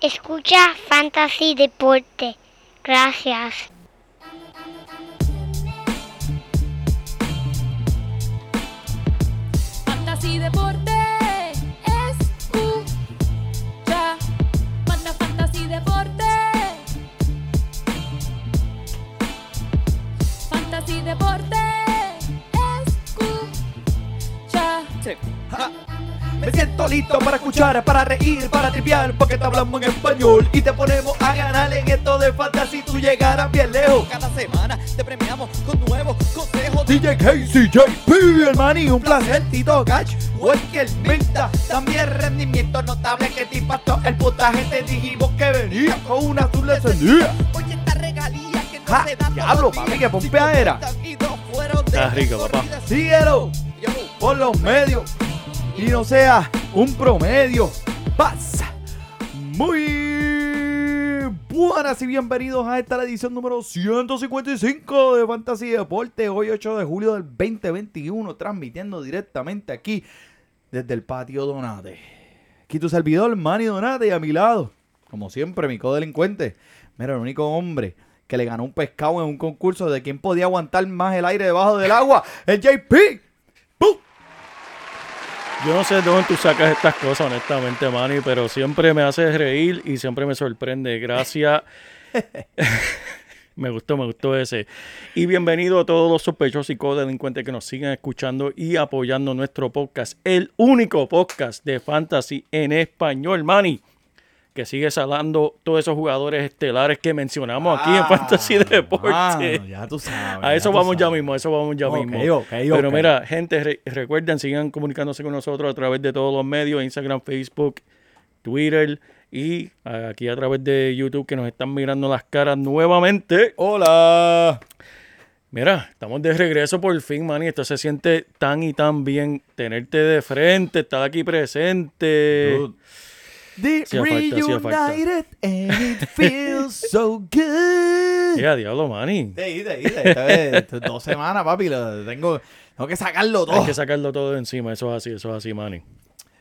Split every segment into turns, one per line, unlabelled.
Escucha Fantasy Deporte. Gracias.
Listo para escuchar, para reír, para triviar, porque te hablamos en español y te ponemos a ganar en esto de fantasy. Tú llegarás bien lejos.
Cada semana te premiamos con nuevos consejos.
DJ Casey, JP, el maní, un placer, Tito Gach, Walker Minta, también rendimiento notable que te impactó el puntaje. Te dijimos que venía con una azul encendida.
Oye, esta regalía que no
Ja,
se da
diablo, papi,
días.
qué pompea era.
Y dos fueron de
Está rico, papá.
Síguelo
Yo,
por los medios y no sea un promedio. Pasa. Muy buenas y bienvenidos a esta edición número 155 de Fantasy Deporte. Hoy 8 de julio del 2021, transmitiendo directamente aquí desde el patio Donate. Aquí tu servidor, Manny Donate, y a mi lado, como siempre, mi codelincuente. Mira, el único hombre que le ganó un pescado en un concurso de quién podía aguantar más el aire debajo del agua, el JP. ¡Pum!
Yo no sé de dónde tú sacas estas cosas, honestamente, Manny, pero siempre me haces reír y siempre me sorprende. Gracias. me gustó, me gustó ese. Y bienvenido a todos los sospechosos y codelincuentes que nos siguen escuchando y apoyando nuestro podcast, el único podcast de fantasy en español, Manny. Que sigue salando todos esos jugadores estelares que mencionamos aquí en Fantasy
Ah,
Deporte.
mano, ya tú sabes.
A eso
ya
vamos ya mismo, a eso vamos ya mismo. Pero mira, gente, re- recuerden, sigan comunicándose con nosotros a través de todos los medios, Instagram, Facebook, Twitter y aquí a través de YouTube que nos están mirando las caras nuevamente.
Hola.
Mira, estamos de regreso por fin, man, y esto se siente tan y tan bien tenerte de frente, estar aquí presente.
Dude. The
Hacía falta, hacía falta.
reunited and it feels so good.
Ya, diablo,
esta vez, esto es dos semanas, papi. Lo tengo, tengo que sacarlo todo.
Hay que sacarlo todo de encima, eso es así, eso es así, Manny.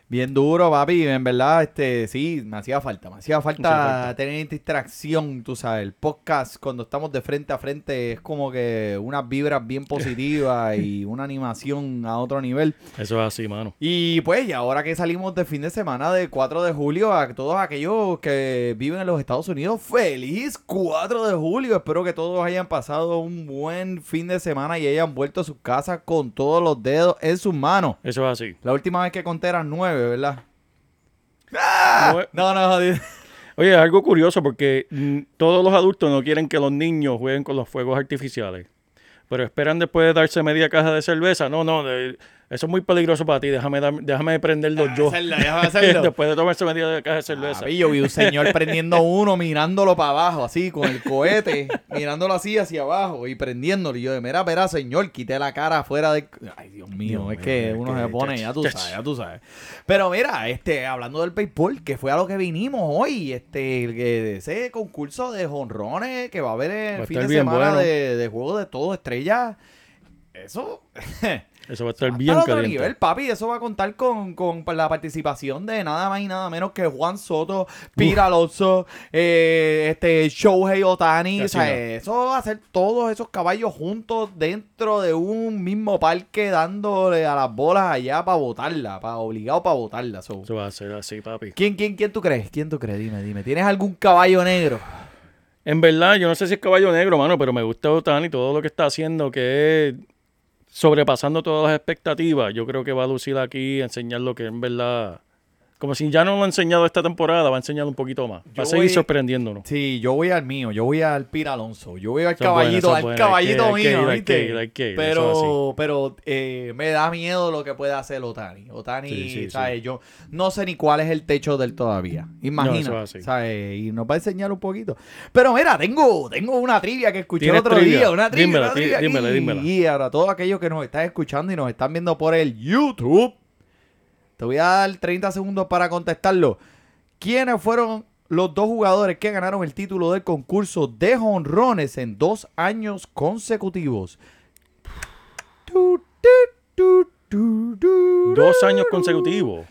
Bien duro, papi. En verdad, este, sí, me hacía falta. Me hacía falta,
falta.
tener esta interacción, tú sabes. El podcast, cuando estamos de frente a frente, es como que unas vibras bien positivas y una animación a otro nivel.
Eso es así, mano.
Y pues, y ahora que salimos de fin de semana de 4 de julio, a todos aquellos que viven en los Estados Unidos, feliz 4 de julio. Espero que todos hayan pasado un buen fin de semana y hayan vuelto a sus casas con todos los dedos en sus manos.
Eso es así.
La última vez que conté eran 9, ¿verdad?
Nue-
No, no, jodido.
Oye, es algo curioso porque mm, todos los adultos no quieren que los niños jueguen con los fuegos artificiales. Pero esperan después de darse media caja de cerveza. No, no, de- eso es muy peligroso para ti. Déjame, déjame prenderlo yo.
hacerlo, déjame hacerlo.
después de tomarse media caja de cerveza.
Papi, yo vi un señor prendiendo uno, mirándolo para abajo, así, con el cohete, mirándolo así hacia abajo y prendiéndolo. Y yo, de mira, verá, señor, quité la cara afuera de... Ay, Dios mío,
Dios
es que uno se pone, ya tú sabes, ya tú sabes. Pero mira, este, hablando del béisbol, que fue a lo que vinimos hoy, este, ese concurso de jonrones que va a haber el fin de semana
bueno.
de, de juego de todo, estrella. Eso...
Eso va a estar bien
otro
caliente.
nivel, papi. Eso va a contar con, con la participación de nada más y nada menos que Juan Soto, Pira Alonso, eh, este Shohei Otani. O sea,
no.
eso va a ser todos esos caballos juntos dentro de un mismo parque dándole a las bolas allá para botarla, para obligado para botarla. So,
Eso va a ser así, papi.
¿Quién, quién, quién tú crees? ¿Quién tú crees? Dime, dime. ¿Tienes algún caballo negro?
En verdad, yo no sé si es caballo negro, mano, pero me gusta Otani todo lo que está haciendo, que es sobrepasando todas las expectativas. Yo creo que va a lucir aquí, enseñar lo que en verdad Como si ya no lo ha enseñado esta temporada, va a enseñar un poquito más.
Yo
va a seguir
voy-
sorprendiéndonos.
Sí, yo voy al mío, yo voy al Pira Alonso, yo voy al caballito, al caballito
hay que-
mío,
hay
pero, pero eh, me da miedo lo que puede hacer Otani. Otani,
Sí, sí,
¿sabes? Yo no sé ni cuál es el techo del todavía.
Así.
¿sabes? Y nos va a enseñar un poquito. Pero mira, tengo, tengo una trivia que escuché el
¿Tienes
otro
trivia?
día, una trivia,
Dímela,
una trivia
dímela, dímela.
Y ahora todos aquellos que nos están escuchando y nos están viendo por el YouTube, te voy a dar 30 segundos para contestarlo. ¿Quiénes fueron los dos jugadores que ganaron el título del concurso de jonrones en dos años consecutivos?
Dos años consecutivos.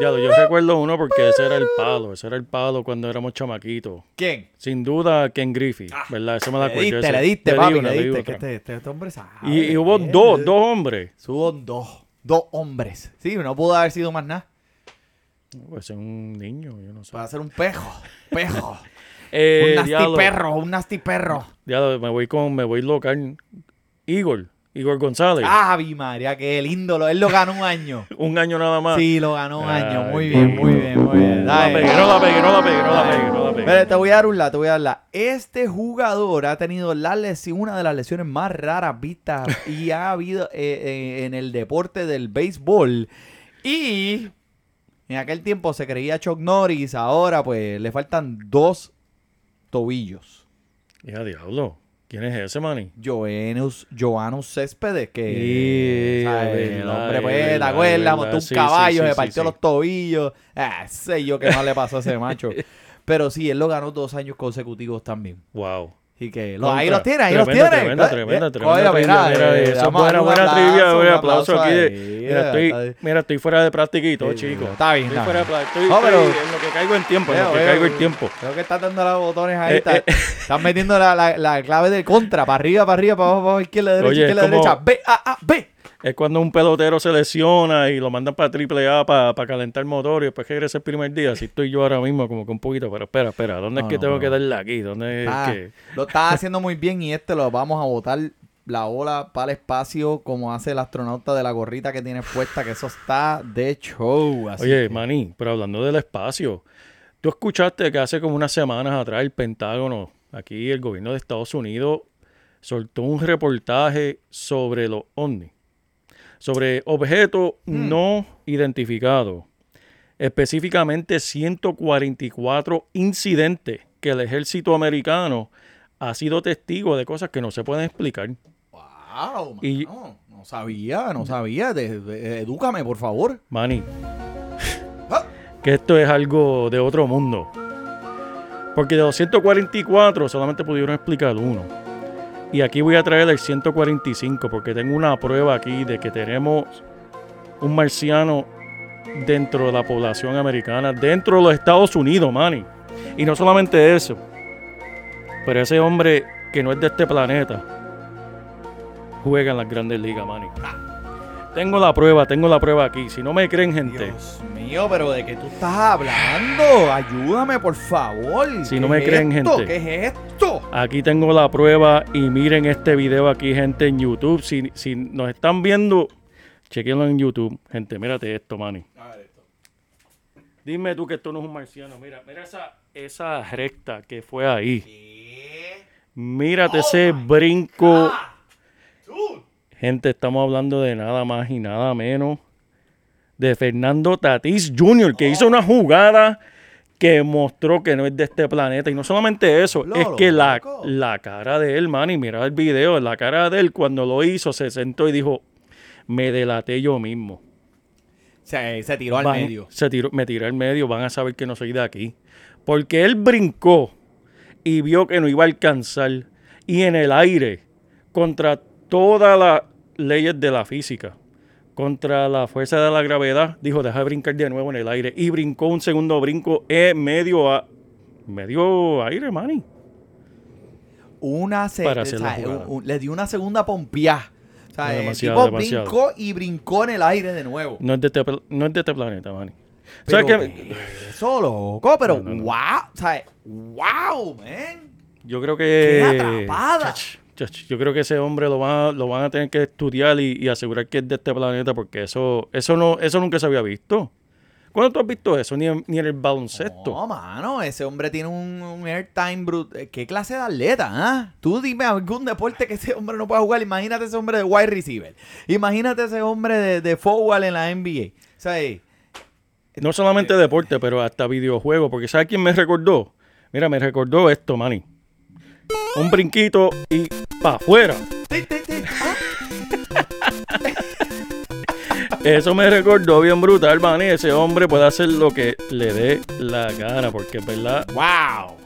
Ya, yo recuerdo uno porque ese era el palo, ese era el palo cuando éramos chamaquitos.
¿Quién?
Sin duda, Ken Griffith, ¿verdad? Eso me da
Le
cuenta.
diste, le diste,
di
papi, le
di
diste. este, este- este hombre sabe.
Y, y hubo
bien.
dos, dos hombres.
Hubo dos. Dos hombres. Sí, no pudo haber sido más nada.
Pues es un niño, yo no sé.
Para ser un pejo. Pejo.
Eh,
un nasty
diablo,
perro, un nasty perro.
diablo, me voy con, me voy local. Igor, Igor González.
Ave María, qué lindo. lo- Él lo ganó un año.
Un año nada más.
Sí, lo ganó un año. Muy bien, muy bien, muy bien.
No la
Dale.
pegué, no la pegué, no la pegué, no la pegué, no la pegué.
Mira, te voy a dar un la, te voy a dar la. Este jugador ha tenido la lesión, una de las lesiones más raras vistas y ha habido eh, eh, en el deporte del béisbol. Y en aquel tiempo se creía Chuck Norris, ahora pues le faltan dos tobillos.
Ya, diablo. ¿Quién es ese, mani?
Joanus, Joanus Céspedes, que el hombre,
es
pues, ¿te
verdad,
acuerdas?
es
Montó un
Sí,
caballo, se
sí,
partió los tobillos. Ah, sé yo qué no le pasó a ese macho. Pero sí, él lo ganó dos años consecutivos también.
Wow.
Y que los,
Contra.
ahí los tiene, ahí los
Tremenda,
tiene.
tremenda, tremenda, tremenda
mira,
buena, buena
aplauso,
trivia,
un
un aplauso aquí. de- mira, estoy, mira, fuera de práctica y todo,
Sí,
chico.
está bien,
Estoy
está
fuera de
bien.
práctica. Estoy,
No, pero-
estoy en lo que caigo en tiempo, en lo que
veo,
caigo en tiempo.
Creo que estás dando los botones ahí.
Eh,
está-
eh.
Estás metiendo la, la, la clave de contra, para arriba, para arriba, para abajo, para abajo, izquierda, derecha, izquierda, derecha. B, A, A, B.
Es cuando un pelotero se lesiona y lo mandan para triple A para calentar motor y después que regresa el primer día. Así estoy yo ahora mismo como que un poquito, pero espera, espera, ¿dónde
No,
es que
no,
tengo que darle aquí? ¿Dónde es
Ah,
que...?
Lo estás haciendo muy bien y este lo vamos a botar la ola para el espacio como hace el astronauta de la gorrita que tiene puesta, que eso está de show. así
Oye,
que-
Manny, pero hablando del espacio, tú escuchaste que hace como unas semanas atrás el Pentágono, aquí el gobierno de Estados Unidos, soltó un reportaje sobre los ovnis, sobre objetos no identificados, específicamente 144 incidentes que el ejército americano ha sido testigo de cosas que no se pueden explicar.
Wow,
Y-
no sabía, no sabía. De- de- edúcame, por favor.
Manny, que esto es algo de otro mundo. Porque de los 144 solamente pudieron explicar uno. Y aquí voy a traer el 145 porque tengo una prueba aquí de que tenemos un marciano dentro de la población americana, dentro de los Estados Unidos, Manny. Y no solamente eso, pero ese hombre que no es de este planeta juega en las grandes ligas, Manny. Tengo la prueba, tengo la prueba aquí. Si no me creen, gente,
Dios mío, pero ¿de qué tú estás hablando? Ayúdame, por favor.
Si
¿Qué
no me
es
creen,
esto?
gente.
¿Qué es esto?
Aquí tengo la prueba y miren este video aquí, gente, en YouTube. Si, si nos están viendo, chequenlo en YouTube. Gente, mírate esto, Manny. Dime tú que esto no es un marciano. Mira, mira esa, esa recta que fue ahí. Mírate ese brinco. Gente, estamos hablando de nada más y nada menos de Fernando Tatís Jr., que hizo una jugada que mostró que no es de este planeta. Y no solamente eso,
Lolo,
es que la, la cara de él, man, y mira el video, la cara de él cuando lo hizo, se sentó y dijo, me delaté yo mismo.
Se, se tiró al
Van-
medio.
Se tiró, me tiré al medio, van a saber que no soy de aquí. Porque él brincó y vio que no iba a alcanzar. Y en el aire, contra todas las leyes de la física, contra la fuerza de la gravedad, dijo, deja de brincar de nuevo en el aire. Y brincó un segundo brinco en medio, a, medio aire, Manny.
Una se-
Para
o
hacer
sea,
la jugada.
un- un- le dio una segunda pompeá. O sea, el tipo
demasiado.
brincó y brincó en el aire de nuevo.
No es de este, no es de este planeta, Manny. O
Pero
sea que
eso, loco, pero
No, no,
wow, o sea, wow, man.
Yo creo
¡Qué
que.
atrapada!
Chach, chach, yo creo que ese hombre lo van a, lo van a tener que estudiar y, y asegurar que es de este planeta porque eso, eso no, eso nunca se había visto. ¿Cuándo tú has visto eso? Ni en, ni en el baloncesto.
No, mano, ese hombre tiene un, un airtime brut. eh, ¿Qué clase de atleta, ah? Tú dime algún deporte que ese hombre no pueda jugar. Imagínate ese hombre de wide receiver. Imagínate ese hombre de, de forward en la NBA. O sea, eh,
No solamente deporte, pero hasta videojuegos. Porque ¿sabes quién me recordó? Mira, me recordó esto, Manny. Un brinquito y para afuera. Eso me recordó bien brutal, Manny. Ese hombre puede hacer lo que le dé la gana. Porque es verdad.
¡Wow!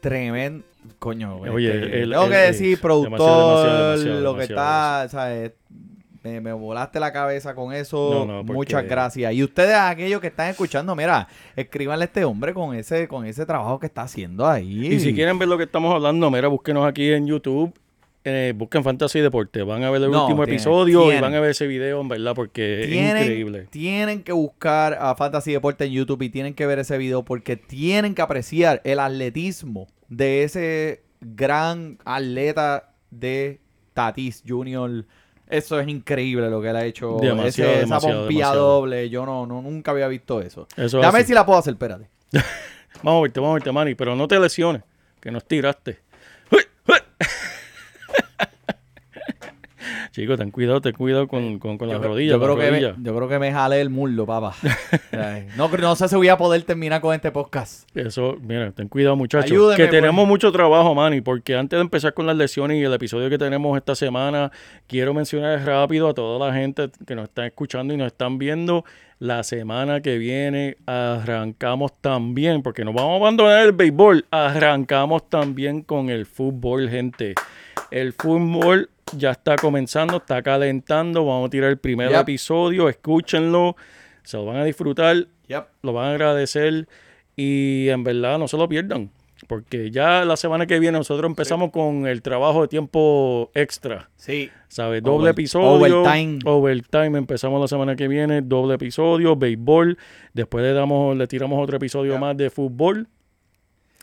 Tremendo. Coño,
Oye,
este,
el-
tengo
el-
que decir, productor,
demasiado, demasiado,
lo que está, ¿sabes? Me, me volaste la cabeza con eso.
No, no, porque-
Muchas gracias. Y ustedes, aquellos que están escuchando, mira, escríbanle a este hombre con ese, con ese trabajo que está haciendo ahí.
Y si quieren ver lo que estamos hablando, mira, búsquenos aquí en YouTube. eh, busquen Fantasy Deporte. Van a ver el
No,
último
tienen-
episodio y van a ver ese video, en verdad, porque es
tienen,
increíble.
tienen que buscar a Fantasy Deporte en YouTube y tienen que ver ese video porque tienen que apreciar el atletismo de ese gran atleta de Tatis Junior. Eso es increíble lo que él ha hecho.
Demasiado,
Ese- esa pompía
demasiado.
doble. Yo no, no nunca había visto eso.
Eso así.
si la puedo hacer, espérate.
Vamos a verte, vamos a verte, Manny, pero no te lesiones, que nos tiraste. Chicos, ten cuidado, ten cuidado con, con, con las
Yo,
rodillas.
yo creo que me,
rodillas.
yo creo que me jale el muslo, papá. No, no sé si voy a poder terminar con este podcast.
Eso, mira, ten cuidado, muchachos.
Ayúdeme,
que
pues.
tenemos mucho trabajo, Manny, porque antes de empezar con las lesiones y el episodio que tenemos esta semana, quiero mencionar rápido a toda la gente que nos está escuchando y nos están viendo. La semana que viene arrancamos también, porque nos vamos a abandonar el béisbol, arrancamos también con el fútbol, gente. El fútbol ya está comenzando, está calentando. Vamos a tirar el primer
Yep.
episodio, escúchenlo, se lo van a disfrutar
Yep.
lo van a agradecer y en verdad no se lo pierdan. Porque ya la semana que viene nosotros empezamos con el trabajo de tiempo extra.
Sí.
¿Sabes? Doble
Over-
episodio.
overtime.
Overtime. Empezamos la semana que viene. Doble episodio. Béisbol. Después le damos, le tiramos otro episodio más de fútbol.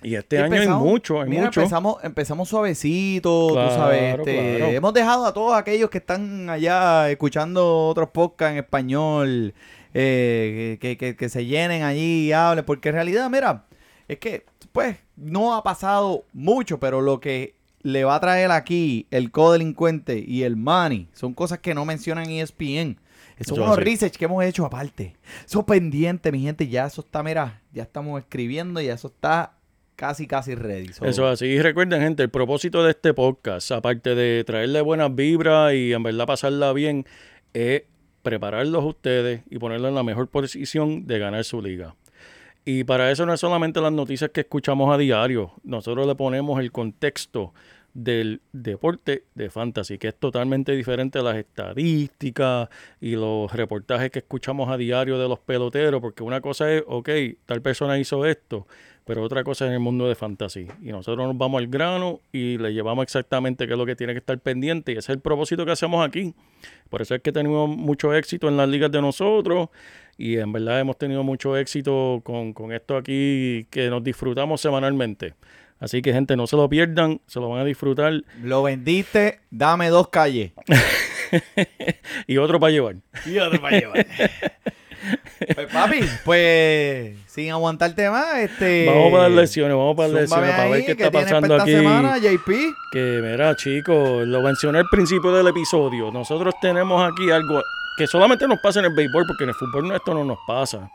Y este
Y
año
empezamos-
hay mucho, hay
mira,
mucho.
Empezamos, empezamos suavecito,
Claro,
tú sabes. este,
claro.
Hemos dejado a todos aquellos que están allá escuchando otros podcasts en español, eh, que, que- que se llenen allí y hablen, porque en realidad, mira, es que, pues, no ha pasado mucho, pero lo que le va a traer aquí el codelincuente y el money son cosas que no mencionan E ESPN. Esos son unos research que hemos hecho aparte. Eso pendiente, mi gente, ya eso está, mira, ya estamos escribiendo, ya eso está casi, casi ready. So,
Eso es así. Y recuerden, gente, el propósito de este podcast, aparte de traerle buenas vibras y en verdad pasarla bien, es prepararlos ustedes y ponerlos en la mejor posición de ganar su liga. Y para eso no es solamente las noticias que escuchamos a diario, nosotros le ponemos el contexto del deporte de fantasy, que es totalmente diferente a las estadísticas y los reportajes que escuchamos a diario de los peloteros, porque una cosa es, ok, tal persona hizo esto, pero otra cosa es en el mundo de fantasy. Y nosotros nos vamos al grano y le llevamos exactamente qué es lo que tiene que estar pendiente. Y ese es el propósito que hacemos aquí. Por eso es que tenemos mucho éxito en las ligas de nosotros. Y en verdad hemos tenido mucho éxito con, con esto aquí que nos disfrutamos semanalmente. Así que gente, no se lo pierdan, se lo van a disfrutar.
Lo vendiste, dame dos calles.
Y otro para llevar.
Y otro para llevar. pues papi, pues sin aguantarte más, este.
Vamos para las lesiones, vamos para las lesiones para ver qué
¿qué
está pasando aquí.
semana, JP?
Que mira, chicos, lo mencioné al principio del episodio. Nosotros tenemos aquí algo que solamente nos pasa en el béisbol, porque en el fútbol esto no nos pasa.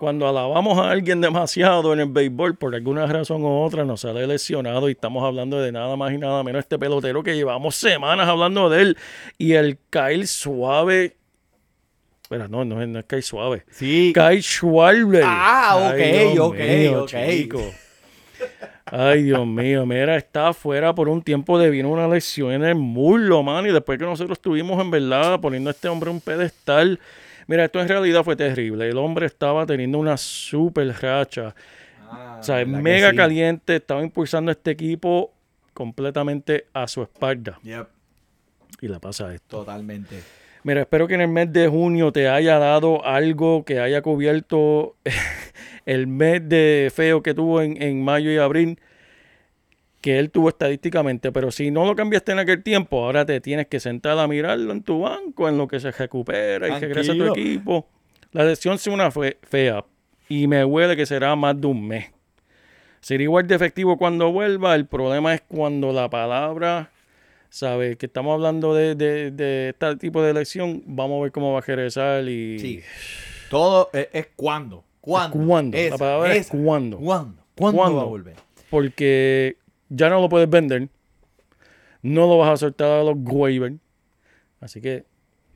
Cuando alabamos a alguien demasiado en el béisbol, por alguna razón u otra, nos sale lesionado y estamos hablando de nada más y nada menos este pelotero que llevamos semanas hablando de él. Y el Kyle Suave. Espera, no, no, es- no es Kyle Suave.
Sí.
Kyle Schwarber.
Ah, ok,
Ay,
ok,
mío,
ok.
chico. Ay, Dios mío, mira, está afuera por un tiempo debido a una lesión en el muslo, man. Y después que nosotros estuvimos en verdad poniendo a este hombre un pedestal. Mira, esto en realidad fue terrible. El hombre estaba teniendo una super racha. o sea,
Ah, ¿verdad que
mega
sí?
caliente. Estaba impulsando a este equipo completamente a su espalda.
Yep,
Y le pasa esto.
totalmente.
Mira, espero que en el mes de junio te haya dado algo que haya cubierto el mes de feo que tuvo en, en mayo y abril, que él tuvo estadísticamente. Pero si no lo cambiaste en aquel tiempo, ahora te tienes que sentar a mirarlo en tu banco, en lo que se recupera y regresa a tu equipo. La lesión sí una fea y me huele que será más de un mes. Será igual de efectivo cuando vuelva. El problema es cuando la palabra ¿sabes? Que estamos hablando de, de, de este tipo de elección, vamos a ver cómo va a regresar y...
Sí. Todo es, es cuándo. ¿Cuándo?
¿Cuándo? La
Esa,
palabra es cuándo.
¿Cuándo? ¿Cuándo,
¿Cuándo?
va a volver?
Porque ya no lo puedes vender, no lo vas a soltar a los waivers, así que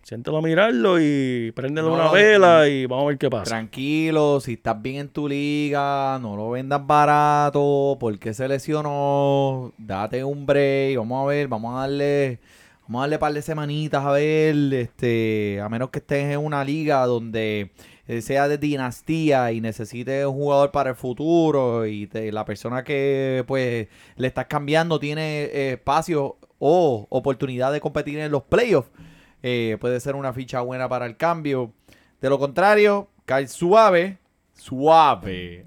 siéntalo a mirarlo y préndele
No,
una
no,
vela y vamos a ver qué pasa.
Tranquilo, si estás bien en tu liga, no lo vendas barato, porque se lesionó, date un break, vamos a ver, vamos a darle, Vamos a darle par de semanitas a ver, este, a menos que estés en una liga donde sea de dinastía y necesites un jugador para el futuro y te- la persona que pues le estás cambiando tiene eh, espacio o oportunidad de competir en los playoffs, eh, puede ser una ficha buena para el cambio. De lo contrario, cae suave, suave.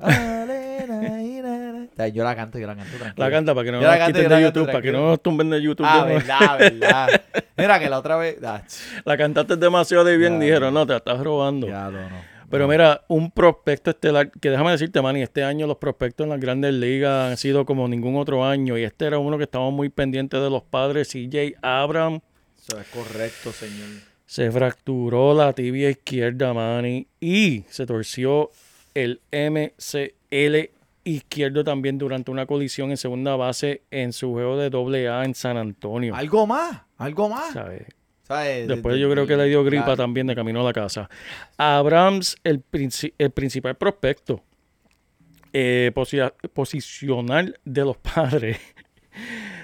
Yo la canto, yo la canto. tranquilo.
La canta para que no
Yo la canto,
quiten
yo
de YouTube, para que no nos tumben de YouTube.
Ah,
de
verdad, verdad. Mira que la otra vez. ah,
La cantaste demasiado de bien,
Ya,
dijeron, no, te la estás robando.
ya no, no.
Pero mira, un prospecto estelar, que déjame decirte, Manny, este año los prospectos en las grandes ligas han sido como ningún otro año. Y este era uno que estábamos muy pendientes de los padres. CJ Abrams
Eso es correcto, señor.
se fracturó la tibia izquierda, Manny, y se torció el MCL izquierdo también durante una colisión en segunda base en su juego de doble A en San Antonio.
Algo más, algo más.
Después
De-
yo
de-
creo que le dio gripa
claro.
también de camino a la casa. Abrams, el, princi- el principal prospecto eh, posi- posicional de los padres,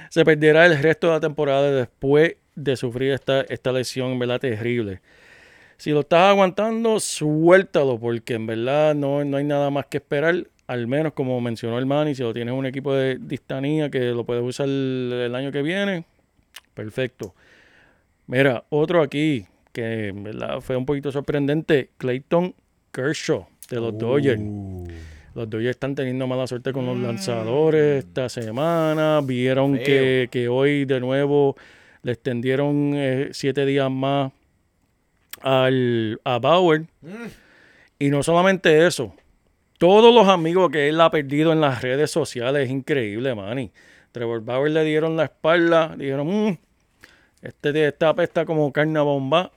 se perderá el resto de la temporada después de sufrir esta, esta lesión, en verdad, terrible. Si lo estás aguantando, suéltalo, porque en verdad no, no hay nada más que esperar. Al menos, como mencionó el Manny, si lo tienes un equipo de distanía que lo puedes usar el, año que viene, perfecto. Mira, otro aquí que en verdad fue un poquito sorprendente, Clayton Kershaw de los Dodgers.
Uh,
Los Dodgers están teniendo mala suerte con los lanzadores esta semana. Vieron que, que hoy de nuevo le extendieron eh, siete días más al, a Bauer. Y no solamente eso. Todos los amigos que él ha perdido en las redes sociales es increíble, Manny. Trevor Bauer le dieron la espalda, dijeron, "Mm, este de esta apesta como carne bomba.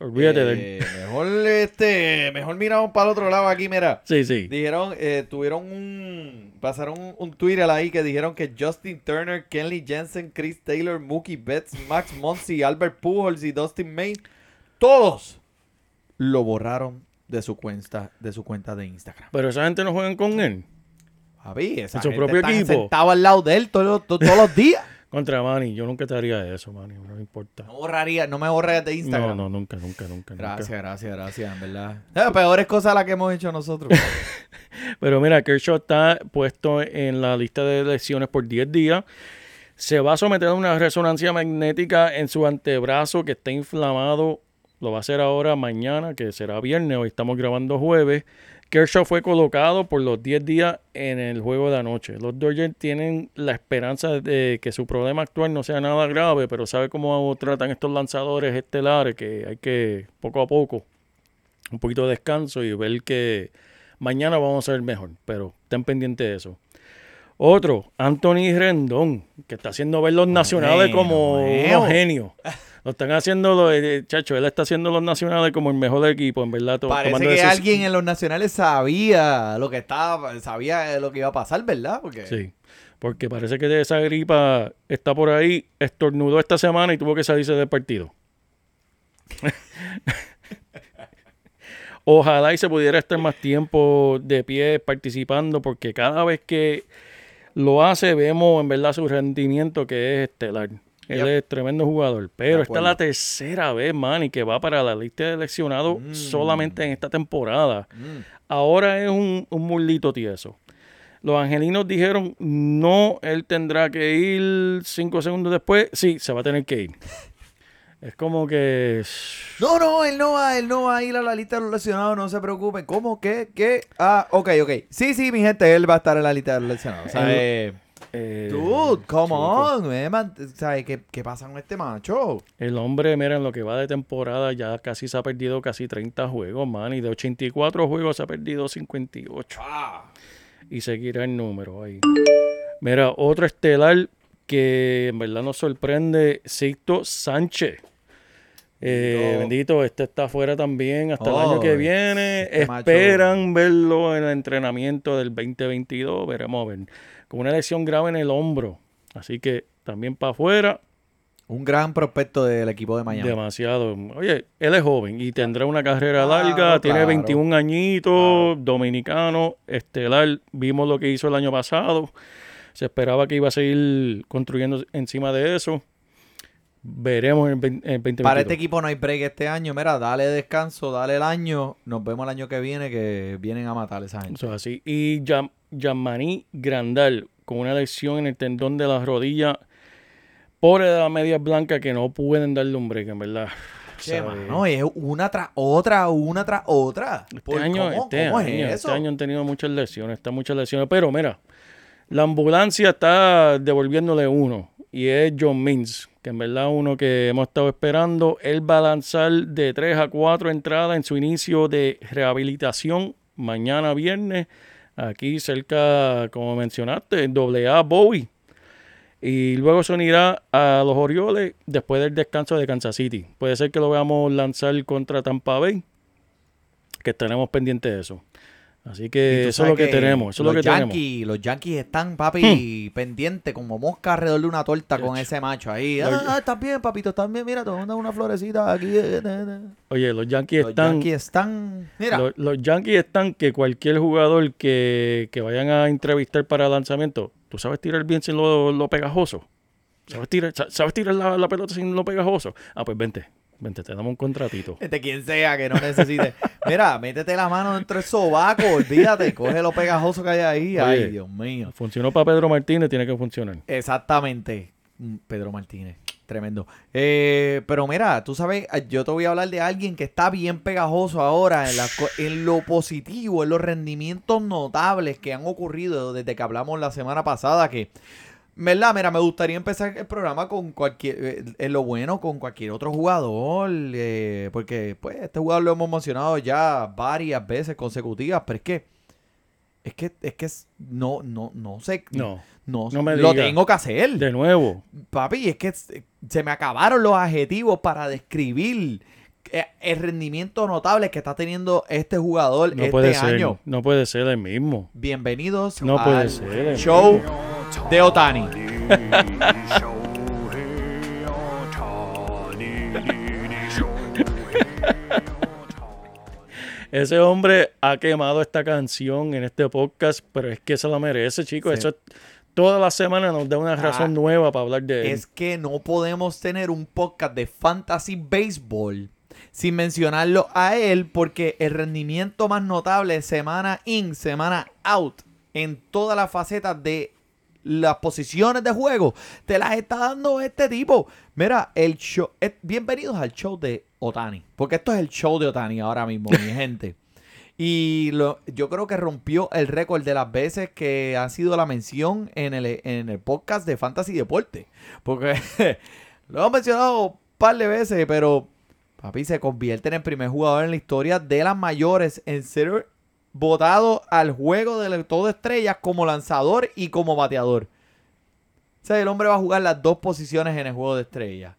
Olvídate de él.
eh, mejor este, mejor miramos para el otro lado aquí, mira.
Sí, sí.
Dijeron, eh, tuvieron un, pasaron un, un Twitter ahí que dijeron que Justin Turner, Kenley Jensen, Chris Taylor, Mookie Betts, Max Monsi, Albert Pujols y Dustin May, todos lo borraron de su cuenta, de su cuenta de Instagram.
Pero esa gente no juegan con él.
Javi, esa
En su
gente
propio
está
equipo.
sentado al lado de él todos, los días.
Contra Manny, yo nunca te haría eso, Manny, no me importa.
No borraría, no me borrarías de Instagram.
No, no, nunca, nunca, nunca. nunca.
Gracias, gracias, gracias, en verdad. Las peores cosas las que hemos hecho nosotros.
Pero mira, Kershaw está puesto en la lista de lesiones por 10 días. Se va a someter a una resonancia magnética en su antebrazo que está inflamado. Lo va a hacer ahora mañana, que será viernes. Hoy estamos grabando jueves. Kershaw fue colocado por los 10 días en el juego de anoche. Los Dodgers tienen la esperanza de que su problema actual no sea nada grave, pero sabe cómo tratan estos lanzadores estelares, que hay que poco a poco, un poquito de descanso y ver que mañana vamos a ser mejor, pero estén pendientes de eso. Otro, Anthony Rendón, que está haciendo ver los nacionales
Bueno,
como
bueno.
unos genios. Lo están haciendo, los, eh, chacho, él está haciendo los nacionales como el mejor equipo, en verdad.
Parece que alguien en los nacionales sabía lo que estaba, sabía lo que iba a pasar, ¿verdad? Porque
Sí, porque parece que esa gripa está por ahí, estornudó esta semana y tuvo que salirse del partido. Ojalá y se pudiera estar más tiempo de pie participando, porque cada vez que lo hace vemos en verdad su rendimiento que es estelar. Él
Yep.
es tremendo jugador, pero esta es la tercera vez, man, y que va para la lista de seleccionados
Mm.
solamente en esta temporada.
Mm.
Ahora es un, un mulito tieso. Los angelinos dijeron, no, él tendrá que ir cinco segundos después. Sí, se va a tener que ir. Es como que...
No, no, él no va, él no va a ir a la lista de los lesionados, no se preocupen. ¿Cómo? ¿Qué? ¿Qué? Ah, ok, ok. Sí, sí, mi gente, él va a estar en la lista de los lesionados. ¿Sabes?
eh,
Dude, come
chico,
on, eh, man. ¿Sabes qué, qué pasa con este macho?
El hombre, mira, en lo que va de temporada ya casi se ha perdido casi 30 juegos, man. Y de 84 juegos se ha perdido 58. Y seguirá el número ahí. Mira, otro estelar que en verdad nos sorprende, Sixto Sánchez. Eh,
Bendito.
bendito, este está afuera también hasta el
Oh,
año que viene.
este macho.
Esperan verlo en el entrenamiento del 2022. Veremos a ver. Con una lesión grave en el hombro. Así que también para afuera.
Un gran prospecto del equipo de Miami.
Demasiado. Oye, él es joven y tendrá una carrera
Claro,
larga. Tiene
claro.
21 añitos, dominicano, estelar. Vimos lo que hizo el año pasado. Se esperaba que iba a seguir construyendo encima de eso. Veremos en el 20- en el 2022.
Para este equipo no hay break este año. Mira, dale descanso, dale el año. Nos vemos el año que viene que vienen a matar a esa gente.
Eso es así. Y Yam- Yamani Grandal, con una lesión en el tendón de la rodilla. Pobre de la media blanca que no pueden darle un break, en verdad.
Che, mano, es una tras otra, una tras otra.
Este
Por-
año,
¿cómo-
este,
cómo es
año, este año han tenido muchas lesiones, están muchas lesiones. Pero mira, la ambulancia está devolviéndole uno. Y es John Means, que en verdad uno que hemos estado esperando. Él va a lanzar de 3 a 4 entradas en su inicio de rehabilitación mañana viernes. Aquí cerca, como mencionaste, en AA Bowie. Y luego se unirá a los Orioles después del descanso de Kansas City. Puede ser que lo veamos lanzar contra Tampa Bay, que estaremos pendientes de eso. Así que eso es lo que tenemos, eso es lo
los
que tenemos. Hmm.
Yankees, Los Yankees están, papi, pendientes como mosca alrededor de una torta con ese macho ahí.
Los-
Ah, estás bien, papito, estás bien. Mira, te manda una florecita aquí. eh, eh, eh.
Oye, los Yankees
Los
están...
Yankees están... Mira,
Los, los Yankees están que cualquier jugador que, que vayan a entrevistar para lanzamiento, ¿tú sabes tirar bien sin lo, lo pegajoso? ¿Sabes tirar, sa- ¿sabes tirar la, la pelota sin lo pegajoso? Ah, pues vente, vente, te damos un contratito.
de quien sea que no necesite. Mira, métete la mano dentro del sobaco, olvídate, coge lo pegajoso que hay ahí. Ay. Dios mío.
Funcionó para Pedro Martínez, tiene que funcionar.
Exactamente. Mm, Pedro Martínez. Tremendo. Eh, pero mira, tú sabes, eh, yo te voy a hablar de alguien que está bien pegajoso ahora en, la en lo positivo, en los rendimientos notables que han ocurrido desde que hablamos la semana pasada. Que, ¿verdad? Mira, me gustaría empezar el programa con cualquier, eh, en lo bueno, con cualquier otro jugador. eh, porque, pues, este jugador lo hemos mencionado ya varias veces consecutivas, pero es que. Es que, es que no, no, no sé.
No,
No,
No me
lo
diga.
tengo que hacer.
de nuevo.
Papi, es que se me acabaron los adjetivos para describir eh, el rendimiento notable que está teniendo este jugador
No
este
puede ser,
año.
no puede ser el mismo.
Bienvenidos
No
al
puede ser. el
show de Otani.
Ese hombre ha quemado esta canción en este podcast, pero es que se la merece, chicos.
Sí.
Eso es- toda la semana nos da una razón
Ah,
nueva para hablar de él.
Es que no podemos tener un podcast de fantasy baseball sin mencionarlo a él porque el rendimiento más notable semana in, semana out en todas las facetas de las posiciones de juego te las está dando este tipo. Mira, el show, eh, bienvenidos al show de Otani, porque esto es el show de Otani ahora mismo, mi gente. Y lo, yo creo que rompió el récord de las veces que ha sido la mención en el, en el podcast de Fantasy Deporte. Porque lo hemos mencionado un par de veces, pero papi se convierte en el primer jugador en la historia de las mayores en ser votado al juego de todo estrellas como lanzador y como bateador. O sea, el hombre va a jugar las dos posiciones en el juego de estrellas.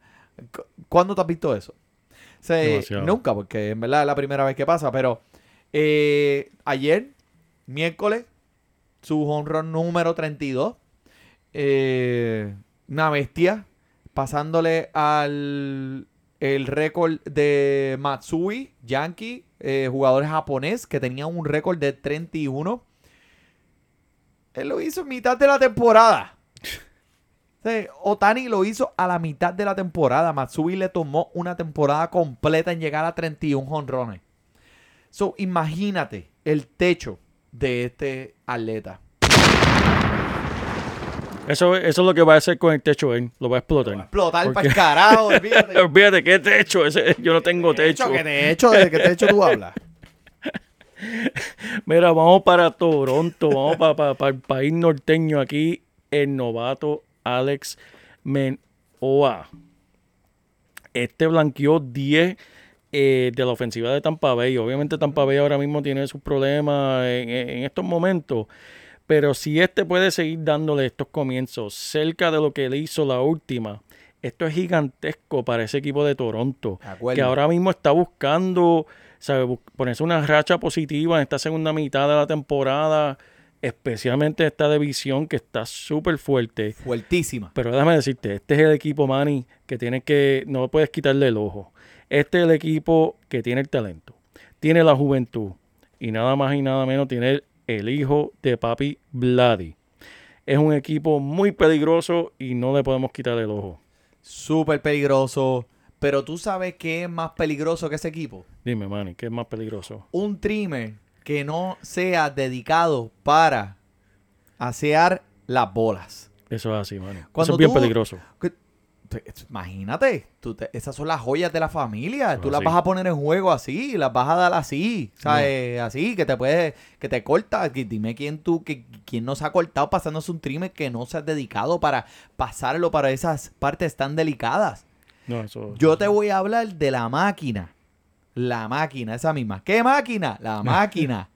Cu- ¿Cuándo te has visto eso? O sea,
Demasiado.
nunca, porque en verdad es la primera vez que pasa, pero eh, ayer, miércoles, su honrón número 32. eh, una bestia. Pasándole al el récord de Matsui, Yankee, eh, jugador japonés, que tenía un récord de 31. Él lo hizo en mitad de la temporada. Otani lo hizo a la mitad de la temporada. Matsui le tomó una temporada completa en llegar a 31 jonrones. So, imagínate el techo de este atleta.
Eso, eso es lo que va a hacer con el techo él. Lo va a explotar.
Explotar
¿Por
para
qué?
el carajo, olvídate.
Olvídate, ¿qué techo? Ese, yo no tengo techo.
¿Qué techo? ¿De qué techo tú hablas?
Mira, vamos para Toronto, vamos para, para el país norteño aquí, el novato Alex Menoa. Este blanqueó 10 eh, de la ofensiva de Tampa Bay. Obviamente Tampa Bay ahora mismo tiene sus problemas en, en estos momentos. Pero si este puede seguir dándole estos comienzos cerca de lo que le hizo la última, esto es gigantesco para ese equipo de Toronto.
De.
Que ahora mismo está buscando ponerse una racha positiva en esta segunda mitad de la temporada, especialmente esta división que está súper fuerte.
Fuertísima.
Pero déjame decirte, este es el equipo, Manny, que tiene que, no puedes quitarle el ojo. Este es el equipo que tiene el talento, tiene la juventud y nada más y nada menos tiene el, hijo de papi Vladi. Es un equipo muy peligroso y no le podemos quitar el ojo.
súper peligroso. Pero tú sabes qué es más peligroso que ese equipo.
Dime, Manny, ¿qué es más peligroso?
Un trimmer que no sea dedicado para asear las bolas.
Eso es así, Manny. Eso
Cuando
es bien
tú-
peligroso.
Que- Imagínate, tú te- esas son las joyas de la familia. Tú las vas a poner en juego así, las vas a dar así, ¿sabes? Así, que te puede, que te corta. Que dime quién tú, que, quién no se ha cortado pasándose un trimmer que no se ha dedicado para pasarlo para esas partes tan delicadas.
No, eso.
Yo te voy a hablar de la máquina. La máquina, esa misma. ¿Qué máquina? La máquina.